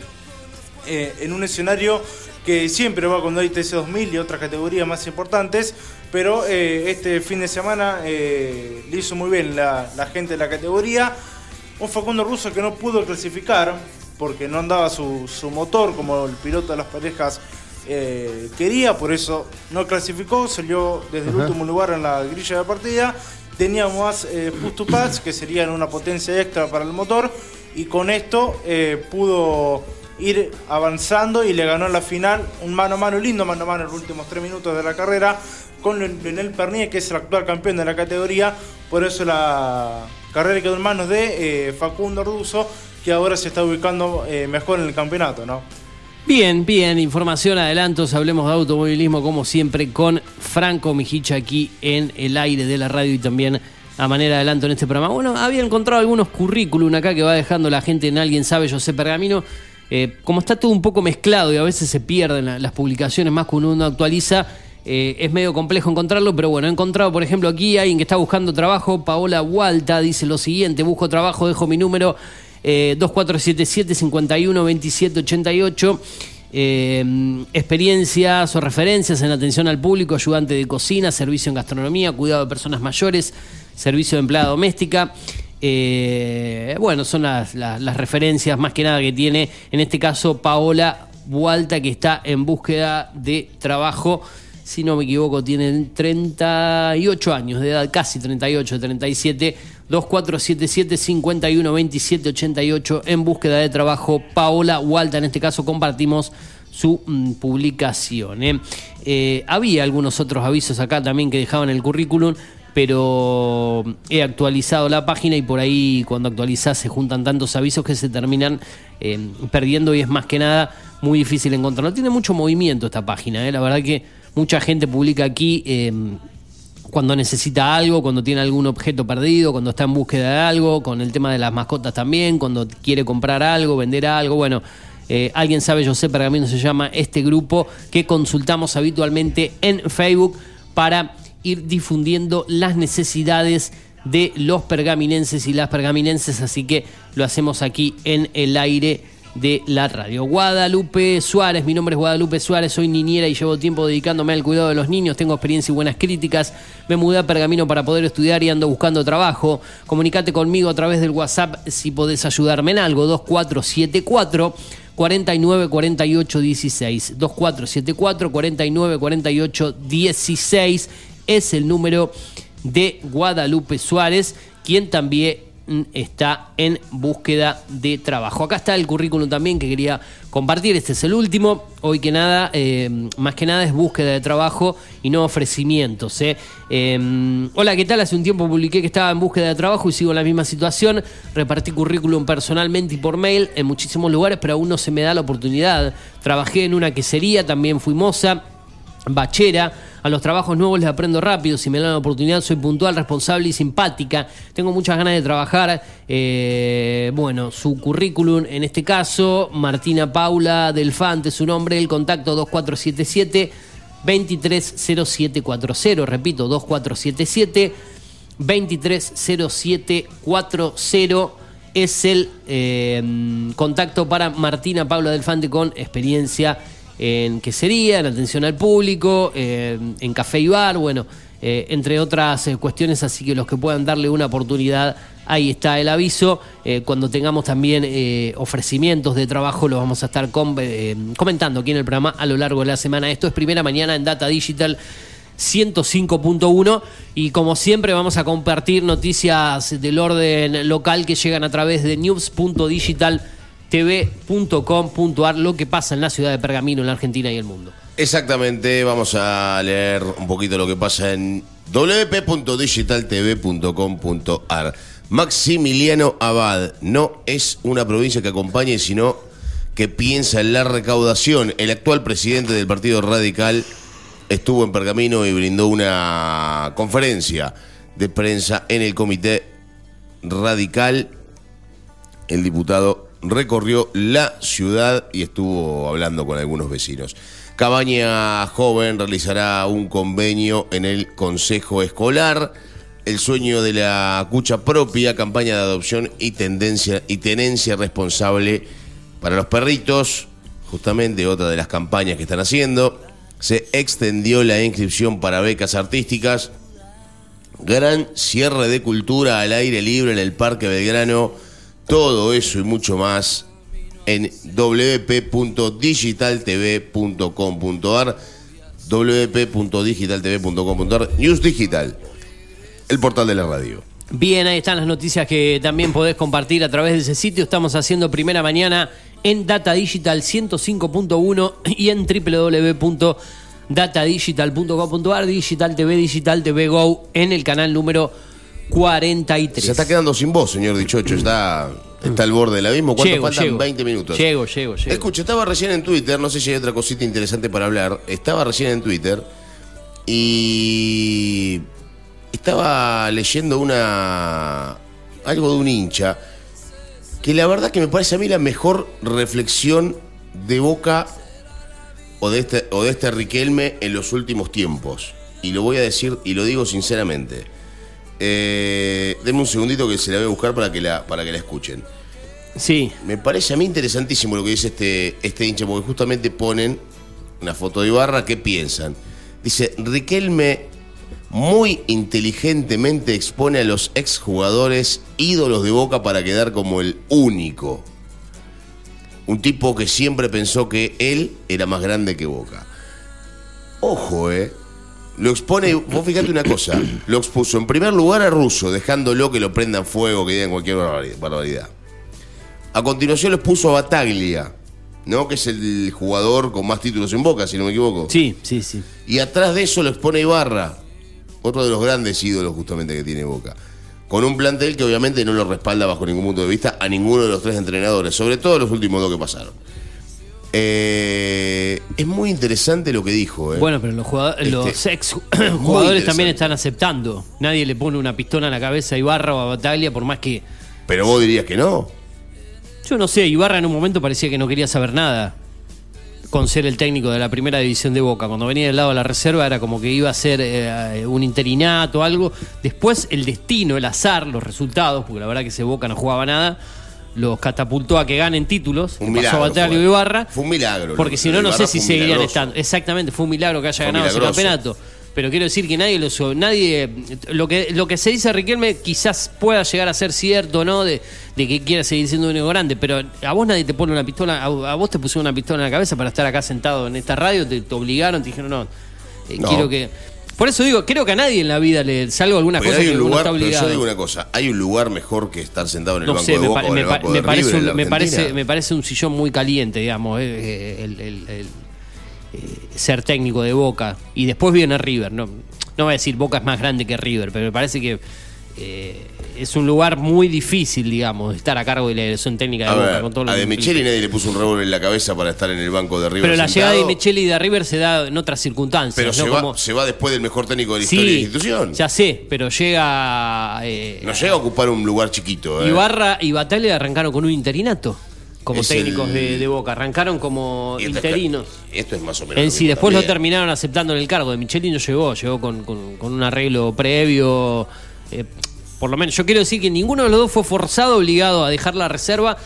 eh, en un escenario que siempre va cuando hay TC2000 y otras categorías más importantes, pero eh, este fin de semana le hizo muy bien la, la gente de la categoría. Un Facundo Russo que no pudo clasificar porque no andaba su, su motor como el piloto de las parejas eh, quería, por eso no clasificó, salió desde el Ajá. último lugar en la grilla de partida. Teníamos más eh, push to que serían una potencia extra para el motor, y con esto eh, pudo ir avanzando y le ganó en la final un mano a mano, lindo mano a mano en los últimos tres minutos de la carrera con Leonel Pernier, que es el actual campeón de la categoría. Por eso la carrera quedó en manos de eh, Facundo Arduzo, que ahora se está ubicando eh, mejor en el campeonato, ¿no? Bien, bien, información, adelantos, hablemos de automovilismo como siempre con Franco Mijicha aquí en el aire de la radio y también a manera de adelanto en este programa. Bueno, había encontrado algunos currículum acá que va dejando la gente en Alguien Sabe, José Pergamino. Eh, como está todo un poco mezclado y a veces se pierden la- las publicaciones más cuando uno actualiza, eh, es medio complejo encontrarlo, pero bueno, he encontrado, por ejemplo, aquí alguien que está buscando trabajo, Paola Hualta, dice lo siguiente, busco trabajo, dejo mi número eh, 2477 51 27 88. Eh, experiencias o referencias en atención al público, ayudante de cocina, servicio en gastronomía, cuidado de personas mayores, servicio de empleada doméstica. Eh, bueno, son las, las- referencias más que nada que tiene, en este caso, Paola Bualta, que está en búsqueda de trabajo. Si no me equivoco, tienen 38 años de edad, casi 38, 37. 2477 51 27 88 en búsqueda de trabajo. Paola Hualta, en este caso compartimos su mm, publicación. ¿eh? Eh, había algunos otros avisos acá también que dejaban el currículum, pero he actualizado la página y por ahí cuando actualizás se juntan tantos avisos que se terminan eh, perdiendo y es más que nada muy difícil encontrarlo. Tiene mucho movimiento esta página, la verdad que mucha gente publica aquí. Cuando necesita algo, cuando tiene algún objeto perdido, cuando está en búsqueda de algo, con el tema de las mascotas también, cuando quiere comprar algo, vender algo, bueno, eh, alguien sabe, yo sé, Pergamino se llama este grupo que consultamos habitualmente en Facebook para ir difundiendo las necesidades de los pergaminenses y las pergaminenses, así que lo hacemos aquí en el aire de la radio. Guadalupe Suárez, mi nombre es Guadalupe Suárez, soy niñera y llevo tiempo dedicándome al cuidado de los niños, tengo experiencia y buenas críticas, me mudé a Pergamino para poder estudiar y ando buscando trabajo. Comunicate conmigo a través del WhatsApp si podés ayudarme en algo, 2474 49 48 16. 2474 49 48 16 es el número de Guadalupe Suárez, quien también está en búsqueda de trabajo. Acá está el currículum también que quería compartir. Este es el último. Hoy que nada, eh, más que nada es búsqueda de trabajo y no ofrecimientos. ¿eh? Eh, hola, ¿qué tal? Hace un tiempo publiqué que estaba en búsqueda de trabajo y sigo en la misma situación. Repartí currículum personalmente y por mail en muchísimos lugares, pero aún no se me da la oportunidad. Trabajé en una quesería, también fui moza bachera. A los trabajos nuevos les aprendo rápido. Si me dan la oportunidad, soy puntual, responsable y simpática. Tengo muchas ganas de trabajar. Eh, bueno, su currículum en este caso, Martina Paula Delfante, su nombre, el contacto 2477 230740. Repito, 2477 230740 es el eh, contacto para Martina Paula Delfante con experiencia en quesería, en atención al público, en café y bar, bueno, eh, entre otras eh, cuestiones, así que los que puedan darle una oportunidad, ahí está el aviso. Eh, cuando tengamos también ofrecimientos de trabajo, los vamos a estar com- comentando aquí en el programa a lo largo de la semana. Esto es primera mañana en Data Digital. 105.1 y como siempre vamos a compartir noticias del orden local que llegan a través de news.digitaltv.com.ar lo que pasa en la ciudad de Pergamino, en la Argentina y el mundo. Exactamente, vamos a leer un poquito lo que pasa en wp.digitaltv.com.ar. Maximiliano Abad no es una provincia que acompañe, sino que piensa en la recaudación. El actual presidente del Partido Radical estuvo en Pergamino y brindó una conferencia de prensa en el Comité Radical. El diputado recorrió la ciudad y estuvo hablando con algunos vecinos. Cabaña Joven realizará un convenio en el Consejo Escolar. El sueño de la cucha propia, campaña de adopción y tendencia y tenencia responsable para los perritos. Justamente otra de las campañas que están haciendo. Se extendió la inscripción para becas artísticas. Gran cierre de cultura al aire libre en el Parque Belgrano. Todo eso y mucho más en wp.digitaltv.com.ar wp.digitaltv.com.ar News Digital, el portal de la radio. Bien, ahí están las noticias que también podés compartir a través de ese sitio. Estamos haciendo primera mañana en Data Digital 105.1 y en www.datadigital.com.ar, Digital TV, Digital TV Go en el canal número 43. Se está quedando sin voz, señor Dichocho. Está, está al borde del abismo. ¿Cuánto Llego, faltan? llego. 20 minutos. Llego, llego, llego. Escucha, estaba recién en Twitter, no sé si hay otra cosita interesante para hablar. Estaba recién en Twitter y estaba leyendo una algo de un hincha que la verdad que me parece a mí la mejor reflexión de Boca o de este o de este Riquelme en los últimos tiempos. Y lo voy a decir y lo digo sinceramente. Eh, denme un segundito que se la voy a buscar para que la para que la escuchen. Sí. Me parece a mí interesantísimo lo que dice este, este hincha, porque justamente ponen una foto de Ibarra, ¿qué piensan? Dice, Riquelme muy inteligentemente expone a los exjugadores ídolos de Boca para quedar como el único. Un tipo que siempre pensó que él era más grande que Boca. Ojo, eh. Lo expone, vos fíjate una cosa, lo expuso en primer lugar a Russo, dejándolo que lo prendan fuego, que digan cualquier barbaridad-. A continuación lo expuso a Bataglia, ¿no? Que es el jugador con más títulos en Boca, si no me equivoco. Sí, sí, sí. Y atrás de eso lo expone Ibarra, otro de los grandes ídolos justamente que tiene Boca. Con un plantel que obviamente no lo respalda bajo ningún punto de vista a ninguno de los tres entrenadores, sobre todo los últimos dos que pasaron. Eh, es muy interesante lo que dijo. ¿eh? Bueno, pero los, jugadores, Este, los ex jugadores también están aceptando. Nadie le pone una pistola en la cabeza a Ibarra o a Bataglia, por más que. Pero vos dirías que no. Yo no sé, Ibarra en un momento parecía que no quería saber nada con ser el técnico de la primera división de Boca. Cuando venía del lado de la reserva era como que iba a ser eh, un interinato o algo. Después el destino, el azar, los resultados, porque la verdad que ese Boca no jugaba nada, los catapultó a que ganen títulos, Un milagro pasó Batalio fue. Ibarra, Fue un milagro. porque si no, no sé si seguirían milagroso. estando. Exactamente, fue un milagro que haya Fue ganado ese milagroso. campeonato. Pero quiero decir que nadie lo nadie lo que lo que se dice a Riquelme quizás pueda llegar a ser cierto, ¿no? De, de que quiera seguir siendo un grande, pero a vos nadie te pone una pistola, a, a vos te pusieron una pistola en la cabeza para estar acá sentado en esta radio, te, te obligaron, te dijeron, no, eh, No. quiero que por eso digo, creo que a nadie en la vida le salgo algunas Pero cosas hay que un uno lugar, está pero obligado. yo digo una cosa, hay un lugar mejor que estar sentado en el No banco sé, de me, Boca pa- o en me el pa- banco me de parece, River un, me, parece, Argentina. me parece un sillón muy caliente, digamos, eh, eh, el, el- el- eh, ser técnico de Boca. Y después viene River. No, no voy a decir Boca es más grande que River, pero me parece que eh, es un lugar muy difícil, digamos, estar a cargo de la dirección técnica de A Boca. ver, con todo lo a que De. Micheli nadie le puso un revólver en la cabeza para estar en el banco de River Pero la sentado, llegada de Micheli y de River se da en otras circunstancias. Pero ¿no? se, va, Como- se va después del mejor técnico de la historia de la institución. ya sé, pero llega... eh, No llega a ocupar un lugar chiquito. ¿eh? Ibarra y Batalla arrancaron con un interinato como Es técnicos el- de, de Boca. Arrancaron como es interinos. Esto es más o menos. En lo sí, después lo también. terminaron aceptando en el cargo. De Micheli no llegó, llegó con, con- con un arreglo previo. Eh, por lo menos, yo quiero decir que ninguno de los dos fue forzado, obligado a dejar la reserva.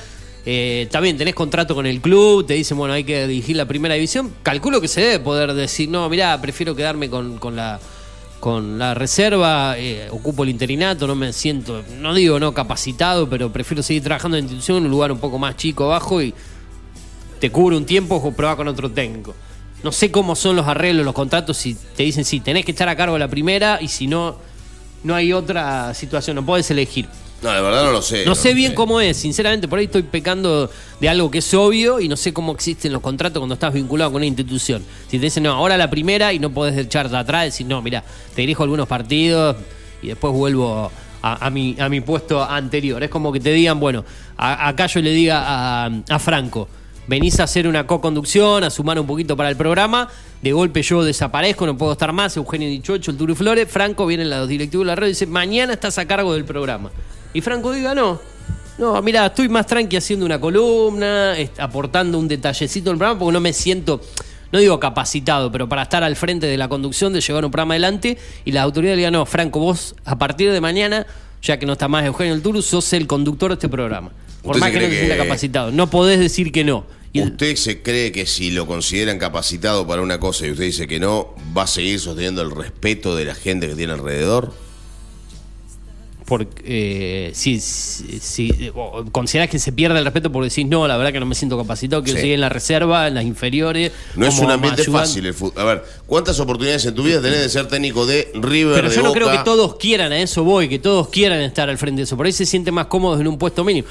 Eh, también tenés contrato con el club, te dicen, bueno, hay que dirigir la primera división. Calculo que se debe poder decir, no, mirá, prefiero quedarme con, la con la reserva, eh, ocupo el interinato, no me siento, no digo no capacitado, pero prefiero seguir trabajando en la institución en un lugar un poco más chico, abajo y te cubre un tiempo o prueba con otro técnico. No sé cómo son los arreglos, los contratos, si te dicen sí, tenés que estar a cargo de la primera y si no, no hay otra situación, no podés elegir. No, la verdad no lo sé. No sé bien cómo es, sinceramente, por ahí estoy pecando de algo que es obvio y no sé cómo existen los contratos cuando estás vinculado con una institución. Si te dicen, no, ahora la primera y no podés echarte atrás, decir, no, mira, te dirijo algunos partidos y después vuelvo a, a mi, a mi puesto anterior. Es como que te digan, bueno, a- acá yo le diga a, a Franco, venís a hacer una co-conducción, a sumar un poquito para el programa, de golpe yo desaparezco, no puedo estar más, Eugenio Dichocho, el Turu Flores, Franco, vienen los directivos de la red y dice, mañana estás a cargo del programa. Y Franco diga, no, no, mira, estoy más tranqui haciendo una columna, aportando un detallecito del programa, porque no me siento, no digo capacitado, pero para estar al frente de la conducción, de llevar un programa adelante, y la autoridad le diga, no, Franco, vos a partir de mañana, ya que no está más Eugenio el Turu, sos el conductor de este programa. Por ¿Usted más que no te sienta que- capacitado. No podés decir que no. ¿Usted se cree que si lo consideran capacitado para una cosa y usted dice que no, va a seguir sosteniendo el respeto de la gente que tiene alrededor? Porque eh, si, si, considerás que se pierde el respeto porque decís, no, la verdad que no me siento capacitado, quiero Sí. seguir en la reserva, en las inferiores. No es un ambiente ayudante. fácil el fútbol. A ver, ¿cuántas oportunidades en tu vida tenés de ser técnico de River, Pero de yo no Boca? creo que todos quieran, a eso voy, que todos quieran estar al frente de eso. Por ahí se sienten más cómodos en un puesto mínimo.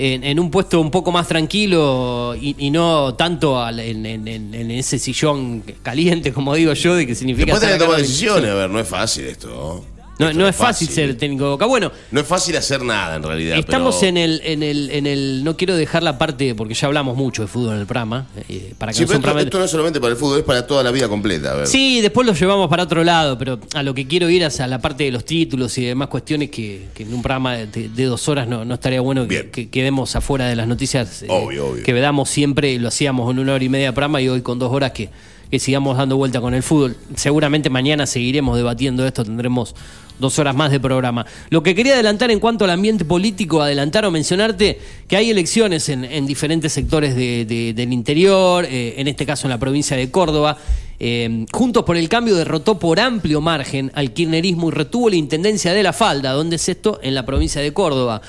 En, en un puesto un poco más tranquilo y, y no tanto al- en, en- ese sillón caliente, como digo yo, de que significa. Después tenés que tomar decisiones. A ver, no es fácil esto. No, no es fácil ser el técnico de Boca. Bueno, No es fácil hacer nada en realidad. Estamos pero- en el, en el, en el, no quiero dejar la parte, porque ya hablamos mucho de fútbol en el programa, eh, para que Sí, no pero esto, no es solamente para el fútbol, es para toda la vida completa. A ver. Sí, después lo llevamos para otro lado, pero a lo que quiero ir es a la parte de los títulos y demás cuestiones que, que en un programa de, de dos horas no, no estaría bueno que, que quedemos afuera de las noticias eh, Obvio, obvio. que damos siempre, lo hacíamos en una hora y media de programa y hoy con dos horas que, que sigamos dando vuelta con el fútbol. Seguramente mañana seguiremos debatiendo esto, tendremos dos horas más de programa. Lo que quería adelantar en cuanto al ambiente político, adelantar o mencionarte que hay elecciones en, en diferentes sectores de- de- del interior, eh, en este caso en la provincia de Córdoba. Eh, Juntos por el Cambio derrotó por amplio margen al kirchnerismo y retuvo la intendencia de la Falda, donde es esto, en la provincia de Córdoba.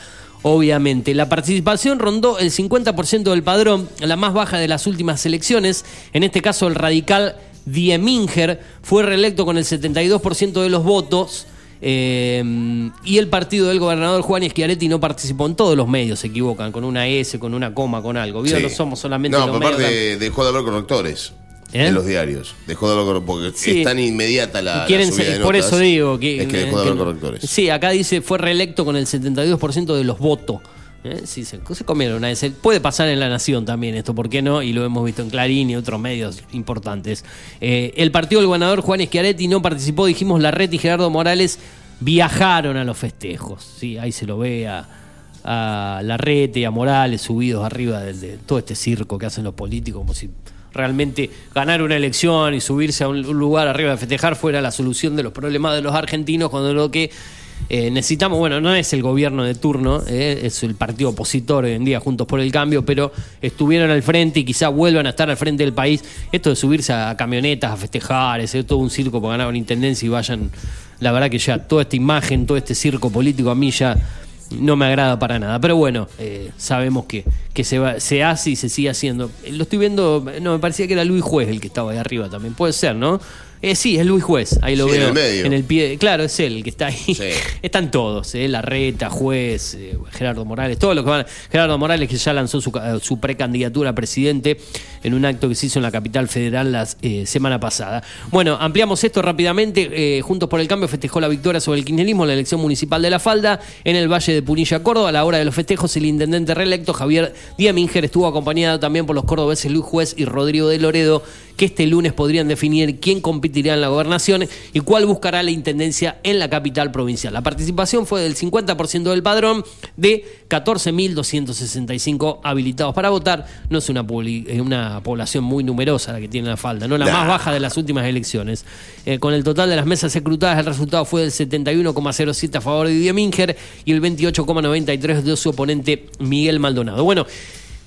Obviamente, la participación rondó el 50% del padrón, la más baja de las últimas elecciones. En este caso, el radical Dieminger fue reelecto con el 72% de los votos. Eh, y el partido del gobernador Juan Schiaretti no participó en todos los medios, se equivocan, con una S, con una coma, con algo. Sí. No somos solamente No, los pero medios. aparte dejó de haber correctores ¿Eh? en los diarios. Dejó de correctores porque Sí. es tan inmediata la, la Quieren subida ser- de por notas, eso digo que, es que dejó de que- correctores. Sí, acá dice fue reelecto con el 72% de los votos. ¿Eh? Sí, se, se comieron a ese. Puede pasar en La Nación también esto, ¿por qué no? Y lo hemos visto en Clarín y otros medios importantes. Eh, el partido del gobernador Juan Schiaretti no participó, dijimos, Larreta y Gerardo Morales viajaron a los festejos. Sí, ahí se lo ve a, a Larrete y a Morales subidos arriba de, todo este circo que hacen los políticos, como si realmente ganar una elección y subirse a un lugar arriba de festejar fuera la solución de los problemas de los argentinos, cuando lo que Eh, necesitamos, bueno, no es el gobierno de turno, eh, es el partido opositor hoy en día, Juntos por el Cambio, pero estuvieron al frente y quizá vuelvan a estar al frente del país. Esto de subirse a camionetas, a festejar, es todo un circo para ganar una intendencia y vayan. La verdad que ya toda esta imagen, todo este circo político a mí ya no me agrada para nada. Pero bueno, eh, sabemos que, que se, va- se hace y se sigue haciendo. Lo estoy viendo, no, me parecía que era Luis Juez el que estaba ahí arriba también. Puede ser, ¿no? Eh, sí, es Luis Juez, ahí lo Sí, en veo. el medio. el pie, claro, es él el que está ahí. Están todos, eh, Larreta, Juez, eh, Gerardo Morales, todos los que van. Gerardo Morales que ya lanzó su, ca- su precandidatura a presidente en un acto que se hizo en la capital federal la eh, semana pasada. Bueno, ampliamos esto rápidamente. Eh, Juntos por el Cambio festejó la victoria sobre el kirchnerismo en la elección municipal de La Falda en el Valle de Punilla, Córdoba. A la hora de los festejos, el intendente reelecto Javier Diaminger estuvo acompañado también por los cordobeses Luis Juez y Rodrigo de Loredo, que este lunes podrían definir quién competirá en la gobernación y cuál buscará la intendencia en la capital provincial. La participación fue del 50% del padrón de 14.265 habilitados para votar. No es una, eh, una población muy numerosa la que tiene la falda, no la Nah. más baja de las últimas elecciones. Eh, con el total de las mesas escrutadas, el resultado fue del 71,07 a favor de Dieminger y el 28,93 de su oponente Miguel Maldonado. Bueno.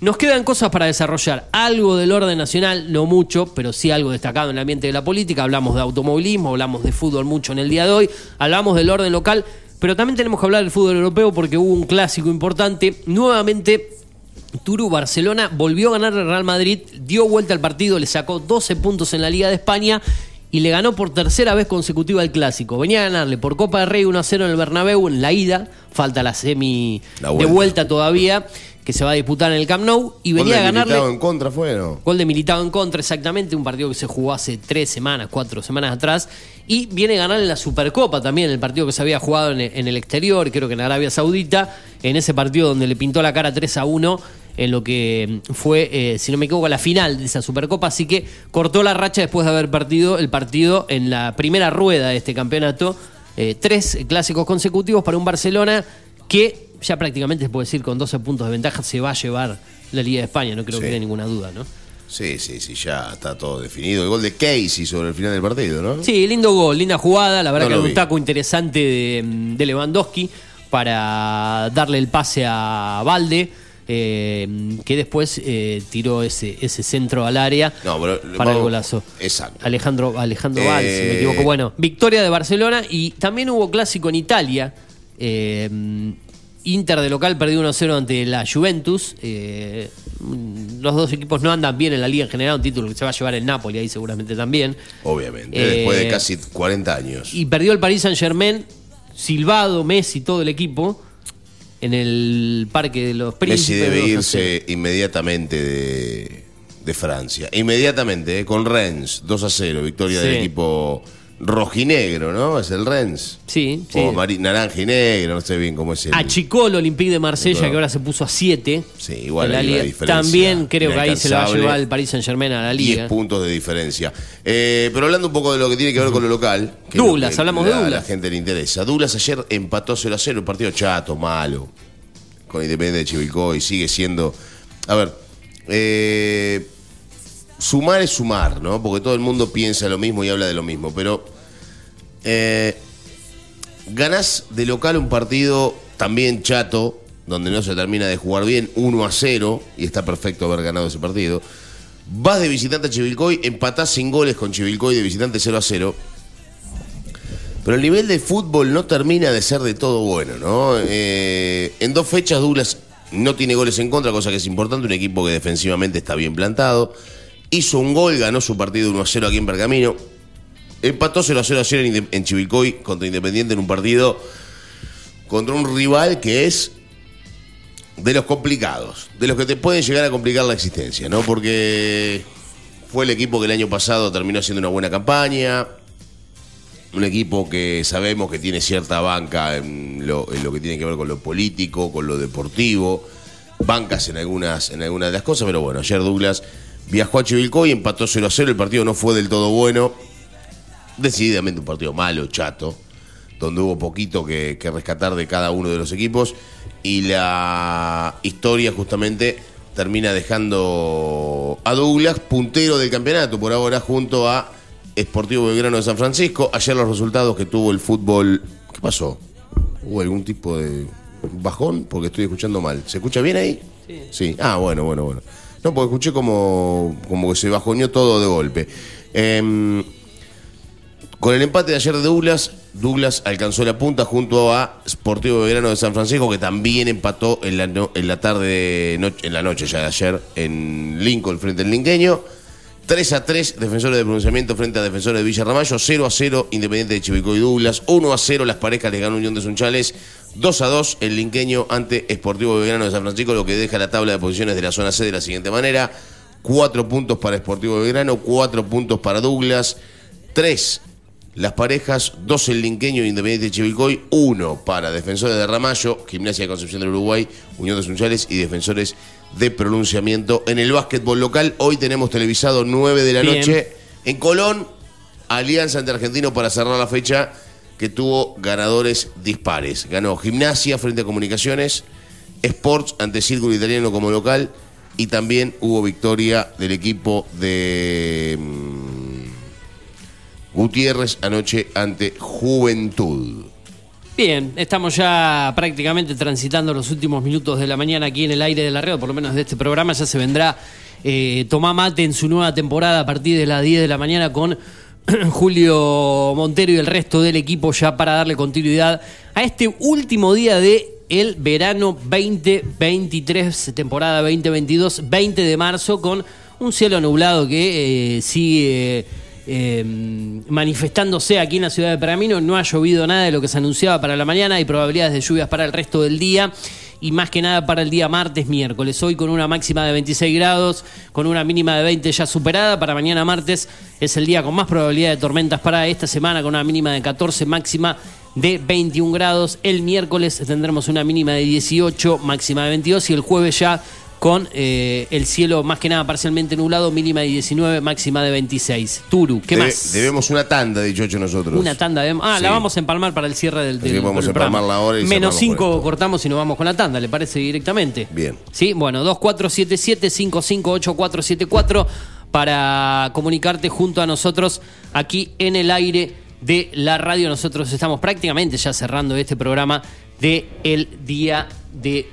Nos quedan cosas para desarrollar. Algo del orden nacional, no mucho, pero sí algo destacado en el ambiente de la política. Hablamos de automovilismo, hablamos de fútbol mucho en el día de hoy, hablamos del orden local, pero también tenemos que hablar del fútbol europeo porque hubo un clásico importante. Nuevamente, Turu Barcelona volvió a ganar al Real Madrid, dio vuelta al partido, le sacó 12 puntos en la Liga de España y le ganó por tercera vez consecutiva el clásico. Venía a ganarle por Copa del Rey 1 a 0 en el Bernabéu en la ida, falta la semi La de vuelta. vuelta todavía que se va a disputar en el Camp Nou y Gol venía de a ganarle Militao en contra fue, ¿no? Gol de Militado en contra, exactamente, un partido que se jugó hace tres semanas, cuatro semanas atrás. Y viene a ganar en la Supercopa también, el partido que se había jugado en el, en el exterior, creo que en Arabia Saudita, en ese partido donde le pintó la cara 3 a 1 en lo que fue, eh, si no me equivoco, la final de esa Supercopa. Así que cortó la racha después de haber partido el partido en la primera rueda de este campeonato. Eh, tres clásicos consecutivos para un Barcelona que ya prácticamente se puede decir con 12 puntos de ventaja se va a llevar la Liga de España, no creo que haya ninguna duda, ¿no? Sí, sí, sí, ya está todo definido. El gol de Casey sobre el final del partido, ¿no? Sí, lindo gol, linda jugada. La verdad No que un taco interesante de, de Lewandowski para darle el pase a Valde. eh, que después eh, tiró ese, ese centro al área No, pero para el golazo. Exacto. Alejandro, Alejandro Eh, Valls, si me equivoco. Bueno, victoria de Barcelona y también hubo clásico en Italia. Eh, Inter de local perdió 1-0 ante la Juventus. Eh, los dos equipos no andan bien en la liga en general, un título que se va a llevar el Napoli ahí seguramente también. Obviamente, Eh, después de casi 40 años. Y perdió el Paris Saint Germain, Silvado, Messi, todo el equipo, en el Parque de los Messi Príncipes. debe 2 a 0. irse inmediatamente de, de Francia. Inmediatamente, eh, con Rennes, 2 a 0, victoria Sí. del equipo rojinegro, ¿no? Es el Rennes. Sí, sí. O naranja y negro, no sé bien cómo es el. Achicó el Olympique de Marsella, que ahora se puso a 7. Sí, igual en la liga. diferencia También creo que ahí se lo va a llevar el Paris Saint Germain a la 10 liga. puntos de diferencia. Eh, pero hablando un poco de lo que tiene que ver con lo local. que es lo Douglas, que hablamos de la- A la Douglas. gente le interesa. Douglas ayer empató 0 a 0, un partido chato, malo. Con Independiente de Chivilcoy. Sigue siendo. A ver. eh, sumar es sumar, ¿no? Porque todo el mundo piensa lo mismo y habla de lo mismo. Pero. Eh, ganás de local un partido también chato, donde no se termina de jugar bien, 1 a 0, y está perfecto haber ganado ese partido. Vas de visitante a Chivilcoy, empatás sin goles con Chivilcoy de visitante 0 a 0. Pero el nivel de fútbol no termina de ser de todo bueno, ¿no? Eh, en dos fechas Douglas no tiene goles en contra, cosa que es importante, un equipo que defensivamente está bien plantado. Hizo un gol, ganó su partido 1 a 0 aquí en Pergamino. Empató 0 a 0 ayer en, en Chivilcoy contra Independiente en un partido contra un rival que es de los complicados, de los que te pueden llegar a complicar la existencia, ¿no? Porque fue el equipo que el año pasado terminó haciendo una buena campaña, un equipo que sabemos que tiene cierta banca en lo, en lo que tiene que ver con lo político, con lo deportivo, bancas en algunas, en algunas de las cosas, pero bueno, ayer Douglas viajó a Chivilcoy, empató 0 a 0, el partido no fue del todo bueno, decididamente un partido malo, chato, donde hubo poquito que, que rescatar de cada uno de los equipos y la historia justamente termina dejando a Douglas puntero del campeonato por ahora junto a Sportivo Belgrano de San Francisco. Ayer los resultados que tuvo el fútbol... ¿Qué pasó? ¿Hubo algún tipo de bajón? Porque estoy escuchando mal. ¿Se escucha bien ahí? Sí. Ah, bueno, bueno, bueno. No, porque escuché como, como que se bajoneó todo de golpe. Em, con el empate de ayer de Douglas, Douglas alcanzó la punta junto a Sportivo Belgrano de San Francisco, que también empató en la, no- en la tarde, no- en la noche ya de ayer, en Lincoln frente al Linqueño. 3 a 3, defensores de pronunciamiento frente a defensores de Villa Ramallo. 0 a 0, Independiente de Chivicoy y Douglas. 1 a 0, las parejas le ganó Unión de Sunchales. 2 a 2, el Linqueño ante Sportivo Belgrano de San Francisco, lo que deja la tabla de posiciones de la zona C de la siguiente manera. 4 puntos para Sportivo Belgrano, 4 puntos para Douglas. 3 las parejas, 2 el Linqueño Independiente de Chivilcoy, 1 para Defensores de Ramallo, Gimnasia de Concepción del Uruguay, Unión de Sunchales y Defensores de Pronunciamiento. En el básquetbol local, hoy tenemos televisado 9 de la Bien. noche en Colón, Alianza ante Argentino para cerrar la fecha que tuvo ganadores dispares. Ganó Gimnasia frente a Comunicaciones, Sports ante Círculo Italiano como local y también hubo victoria del equipo de mm, Gutiérrez anoche ante Juventud. Bien, estamos ya prácticamente transitando los últimos minutos de la mañana aquí en el aire de la red, por lo menos de este programa. Ya se vendrá eh, Tomá Mate en su nueva temporada a partir de las 10 de la mañana con Julio Montero y el resto del equipo ya para darle continuidad a este último día de el verano 2023, temporada 2022, 20 de marzo, con un cielo nublado que eh, sigue eh, manifestándose aquí en la ciudad de Pergamino. No ha llovido nada de lo que se anunciaba para la mañana. Hay probabilidades de lluvias para el resto del día. Y más que nada para el día martes, miércoles. Hoy con una máxima de 26 grados, con una mínima de 20 ya superada. Para mañana martes es el día con más probabilidad de tormentas para esta semana, con una mínima de 14, máxima de 21 grados. El miércoles tendremos una mínima de 18, máxima de 22. Y el jueves ya con eh, el cielo más que nada parcialmente nublado, mínima de 19, máxima de 26. Turu, ¿qué Debe- más? Debemos una tanda, dicho hecho nosotros. Una tanda de... Ah, Sí. la vamos a empalmar para el cierre del, Así del que vamos del a programa. empalmarla ahora y Menos cerramos con 5 cortamos y nos vamos con la tanda, ¿le parece directamente? Bien. Sí, bueno, 2477-558474 para comunicarte junto a nosotros aquí en el aire de la radio. Nosotros estamos prácticamente ya cerrando este programa de el día de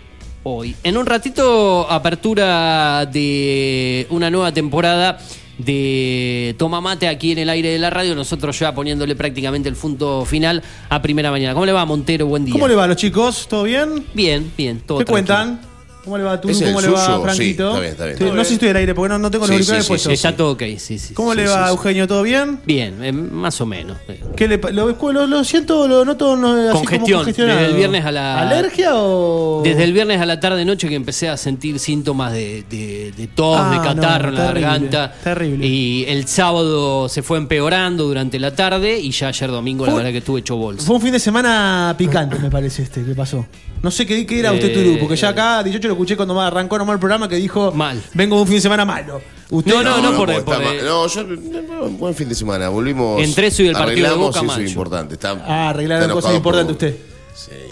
hoy. En un ratito, apertura de una nueva temporada de Toma Mate aquí en el aire de la radio. Nosotros ya poniéndole prácticamente el punto final a primera mañana. ¿Cómo le va, Montero? Buen día. ¿Cómo le va a los chicos? ¿Todo bien? Bien, bien, todo ¿Qué tranquilo. cuentan? ¿Cómo le va a tú? ¿Es el ¿Cómo le va Franquito? Sí, está bien, está bien. No sé si estoy al aire porque no, no tengo los Sí, auriculares sí, sí, puestos. sí. Está todo ok, sí, sí. ¿Cómo sí, le va, sí. Eugenio? ¿Todo bien? Bien, eh, más o menos. eh. ¿Qué le, lo, lo, lo siento, lo noto no, así como Congestión, congestionado. desde el viernes a la- ¿Alergia o...? Desde el viernes a la tarde noche que empecé a sentir síntomas de, de- de tos, Ah, de catarro no, en la terrible, garganta. terrible. Y el sábado se fue empeorando durante la tarde y ya ayer domingo la verdad que estuve hecho bolsa. Fue un fin de semana picante, me parece este, que pasó. No sé qué, qué era usted, Eh, Turú, porque ya acá, 18 lo escuché cuando arrancó nomás el programa que dijo... Mal. Vengo de un fin de semana malo. Usted, No, no, no, por- por-. No, yo, no, buen fin de semana. Volvimos. Entre eso y el partido de arreglamos Boca, y eso es importante. Está, Ah, arreglaron cosas importantes por-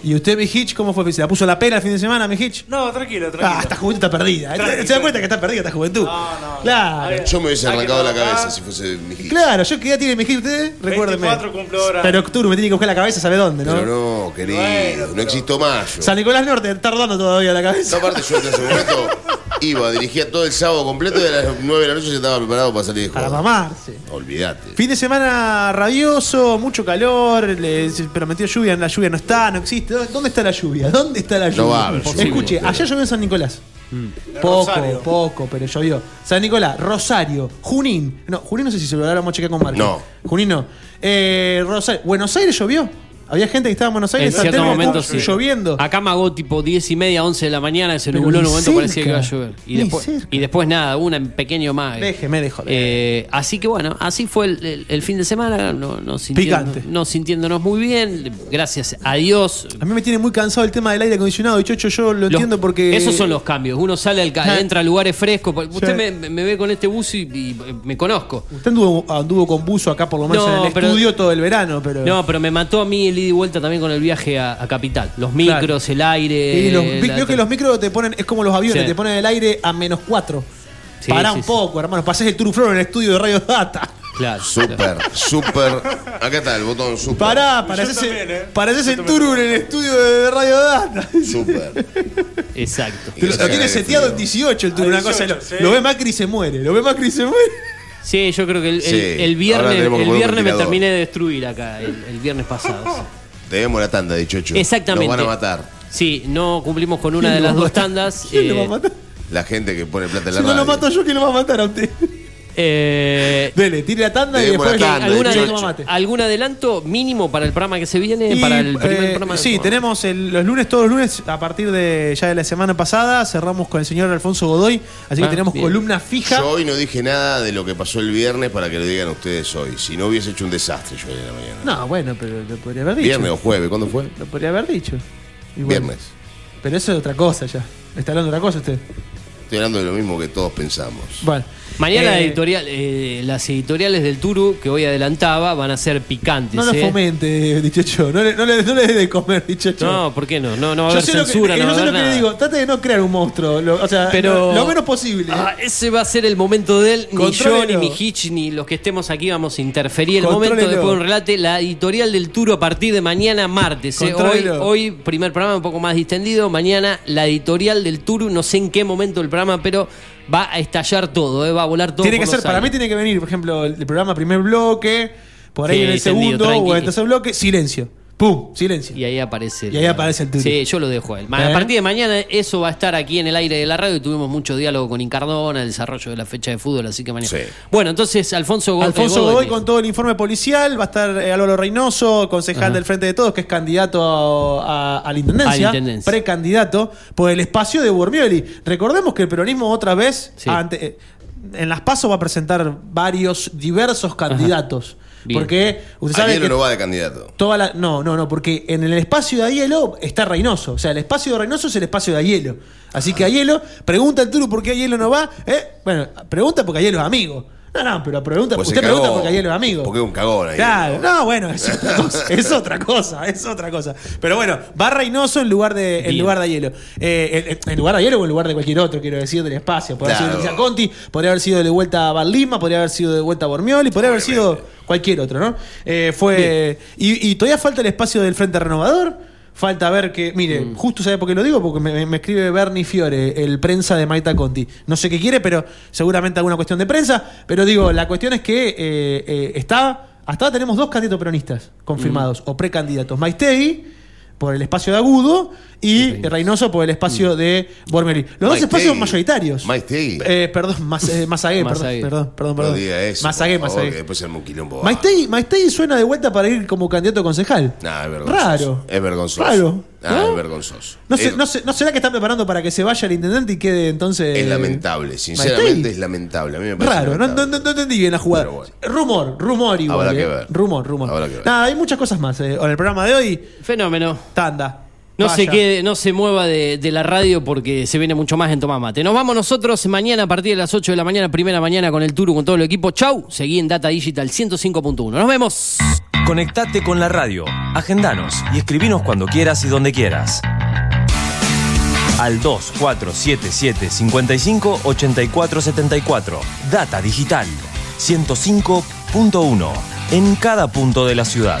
¿Y usted, mi Hitch, cómo fue? ¿Se la puso la pena el fin de semana, mi Hitch? No, tranquilo, tranquilo. Ah, esta juventud está perdida. Tranqui, ¿Se da cuenta que está perdida esta juventud? Claro. Yo me hubiese arrancado la cabeza si fuese mi. Claro, yo que ya tiene mi Hitch usted, recuérdeme. 24 cumplo ahora. Pero Octuro me tiene que buscar la cabeza, ¿sabe dónde, no? Pero no, querido, no existo más. yo. San Nicolás Norte, está rodando todavía la cabeza. No, aparte, yo en ese momento iba, dirigía todo el sábado completo y a las 9 de la noche ya estaba preparado para salir de Para joda. mamarse. Olvídate. Fin de semana rabioso, mucho calor, le, prometió lluvia, la lluvia no está, no existe. ¿Dónde está la lluvia? ¿Dónde está la lluvia? No va a haber lluvia. Escuche, ayer llovió en San Nicolás. Poco, Rosario. poco, pero llovió. San Nicolás, Rosario, Junín. No, Junín no sé si se lo vamos a checar con Marco. No. Junín no. Eh, Rosario. Buenos Aires llovió. Había gente que estaba en Buenos Aires, En cierto momento sí. lloviendo. Acá magó tipo 10 y media, 11 de la mañana, se nubló en un momento, parecía que iba a llover. Y después, y después nada, una en pequeño más. Déjeme de joder. Eh, así que bueno, así fue el, el- el fin de semana, no, no sintiendo- no sintiéndonos muy bien, gracias a Dios. A mí me tiene muy cansado el tema del aire acondicionado. Y Chocho, yo lo Los- entiendo porque. Esos son los cambios. Uno sale al ca- Ja. entra a lugares frescos. Usted Sí. me, me ve con este buzo y, y me conozco. Usted anduvo, anduvo con buzo acá por lo menos No, en el pero- estudio todo el verano, pero. No, pero me mató a mí el ida y vuelta también con el viaje a, a Capital. Los micros, el aire. Y los, la- veo que los micros te ponen, es como los aviones, Sí. te ponen el aire a menos 4. Sí, Pará sí, un sí. poco, hermano. Pasás el Turuflor en el estudio de Radio Data. Claro. Súper, súper. Acá está el botón súper. Pará, pareces, pareces el Turu en el estudio de Radio Data. Súper. Exacto. Lo, lo tiene seteado en 18 el Turu, una cosa. Lo, lo ve Macri y se muere. Lo ve Macri y se muere. Sí, yo creo que el, el- Sí, el ahora viernes, el viernes me terminé de destruir acá, el, el viernes pasado. sí. Debemos la tanda, dicho Exactamente. Nos van a matar. Sí, no cumplimos con una ¿Quién de las dos tandas. ¿Quién lo va a eh, matar? La gente que pone plata en la Si no lo mato yo, ¿quién lo va a matar a usted? Eh, Dele, tire la tanda y después tanda, ¿alguna- Che, dicho. no mate. ¿Algún adelanto mínimo para el programa que se viene? Y, para el primer eh, programa. sí, tenemos el- los lunes, todos los lunes, a partir de ya de la semana pasada, cerramos con el señor Alfonso Godoy, así que Ah, tenemos bien. columna fija. Yo hoy no dije nada de lo que pasó el viernes para que lo digan ustedes hoy. Si no hubiese hecho un desastre yo hoy en la mañana. No, bueno, pero lo podría haber dicho. Viernes o jueves, ¿cuándo fue? Lo podría haber dicho. Viernes. Pero eso es otra cosa ya. ¿Está hablando de otra cosa usted? Estoy hablando de lo mismo que todos pensamos. Bueno. Mañana la Eh, editorial, eh, las editoriales del Turu que hoy adelantaba van a ser picantes. No lo ¿eh? fomente, dichocho. No le, no le, no le dé de comer, dichocho. No, ¿por qué no? No, no va a yo haber que, censura, yo no va a sé lo que nada. le digo. Trate de no crear un monstruo. lo- o sea, Pero- lo, lo menos posible. Ah, ese va a ser el momento de él. Ni yo, ni mi Hitch, ni los que estemos aquí vamos a interferir. El momento después de un relate. La editorial del Turo a partir de mañana martes. ¿eh? Hoy, hoy, primer programa un poco más distendido. Mañana, la editorial del Turo. No sé en qué momento del programa, pero va a estallar todo. ¿eh? Va a volar todo. tiene que ser, para mí tiene que venir, por ejemplo, el, el programa primer bloque, por ahí Sí, en el entendido, segundo tranqui. o en el tercer bloque, silencio. ¡Pum! Silencio. Y ahí aparece. Y ahí aparece el. Sí, yo lo dejo a él. Ma- ¿Eh? A partir de mañana eso va a estar aquí en el aire de la radio. y Tuvimos mucho diálogo con Incardona, el desarrollo de la fecha de fútbol, así que mañana. Sí. Bueno, entonces Alfonso, Go- Alfonso Godoy Godoy. con todo el informe policial, va a estar eh, Álvaro Reynoso, concejal Ajá. del Frente de Todos, que es candidato a, a la intendencia, A la intendencia. precandidato, por el espacio de Bormioli. Recordemos que el peronismo otra vez, Sí. ante- eh, en las PASO va a presentar varios, diversos candidatos. Bien. Porque usted sabe que no va de candidato. toda la, no, no, no, porque en el espacio de Aielo está Reynoso. O sea, el espacio de Reynoso es el espacio de Aielo. Así que Aielo, pregunta el Turu por qué Aielo no va. ¿eh? Bueno, pregunta porque Aielo es amigo. No, no, pero pregunta, Pues usted pregunta cagó, porque Aielo es amigo. Porque es un cagón ahí. Claro, no, bueno, es otra cosa, es otra cosa, es otra cosa. Pero bueno, va Reynoso en lugar de, en lugar de Aielo. Eh, en, en lugar de Aielo o en lugar de cualquier otro, quiero decir, del espacio. Podría Claro. haber sido de Conti, podría haber sido de vuelta a Barlima, podría haber sido de vuelta a Bormioli, podría haber sido cualquier otro, ¿no? Eh, fue. Y, y todavía falta el espacio del Frente Renovador. Falta ver que, mire, Mm. justo sabe por qué lo digo, porque me, me escribe Bernie Fiore, el prensa de Maita Conti. No sé qué quiere, pero seguramente alguna cuestión de prensa. Pero digo, la cuestión es que eh, eh, está. Hasta ahora tenemos dos candidatos peronistas confirmados, Mm. o precandidatos. Maistegui, por el espacio de Agudo, y Reynoso por el espacio de Bormeli. Los dos espacios mayoritarios. Maistegui. Eh, perdón, Mas, eh, perdón, Mazagué. perdón, perdón, No perdón. diga eso. Mazagué, por favor, Mazagué. que después se arma un quilombo. Maistegui, Maistegui suena de vuelta para ir como candidato a concejal. Nah, es vergonzoso. Raro. Es vergonzoso. Raro. Ah, ¿No? es vergonzoso. No, sé, es, no, sé- ¿No será que están preparando para que se vaya el intendente y quede entonces. es lamentable. Sinceramente es lamentable. A mí me parece Raro, no, no, lamentable. no- no entendí bien la jugada. Bueno. Rumor, rumor igual. Habrá eh. que ver. Rumor, rumor. Habrá que ver. Nada, hay muchas cosas más. eh. En el programa de hoy, Fenómeno. tanda. No Vaya. se quede, no se mueva de, de la radio porque se viene mucho más en Tomás Mate. Nos vamos nosotros mañana a partir de las 8 de la mañana, primera mañana con el Turu, con todo el equipo. Chau, seguí en Data Digital 105.1. Nos vemos. Conectate con la radio, agendanos y escribinos cuando quieras y donde quieras. Al 2477 55 84 74. Data Digital 105.1. En cada punto de la ciudad.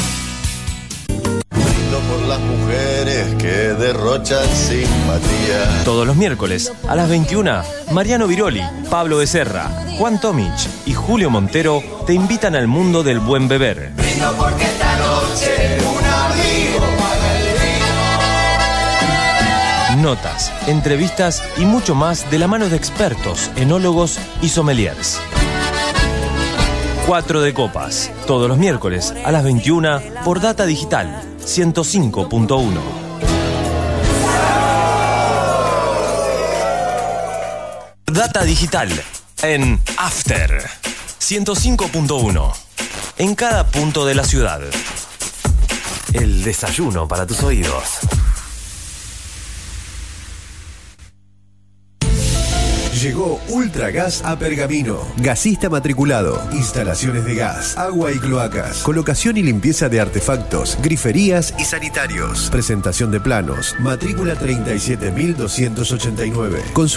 Derrochan simpatía. Todos los miércoles a las 21, Mariano Viroli, Pablo Becerra, Juan Tomich y Julio Montero te invitan al mundo del buen beber. Brindo porque esta noche un amigo paga el vino. Notas, entrevistas y mucho más de la mano de expertos, enólogos y sommeliers. 4 de copas, todos los miércoles a las 21 por Data Digital 105.1. Data Digital en After 105.1. En cada punto de la ciudad. El desayuno para tus oídos. Llegó Ultragas a Pergamino. Gasista matriculado. Instalaciones de gas, agua y cloacas. Colocación y limpieza de artefactos, griferías y sanitarios. Presentación de planos. Matrícula 37289. Consulta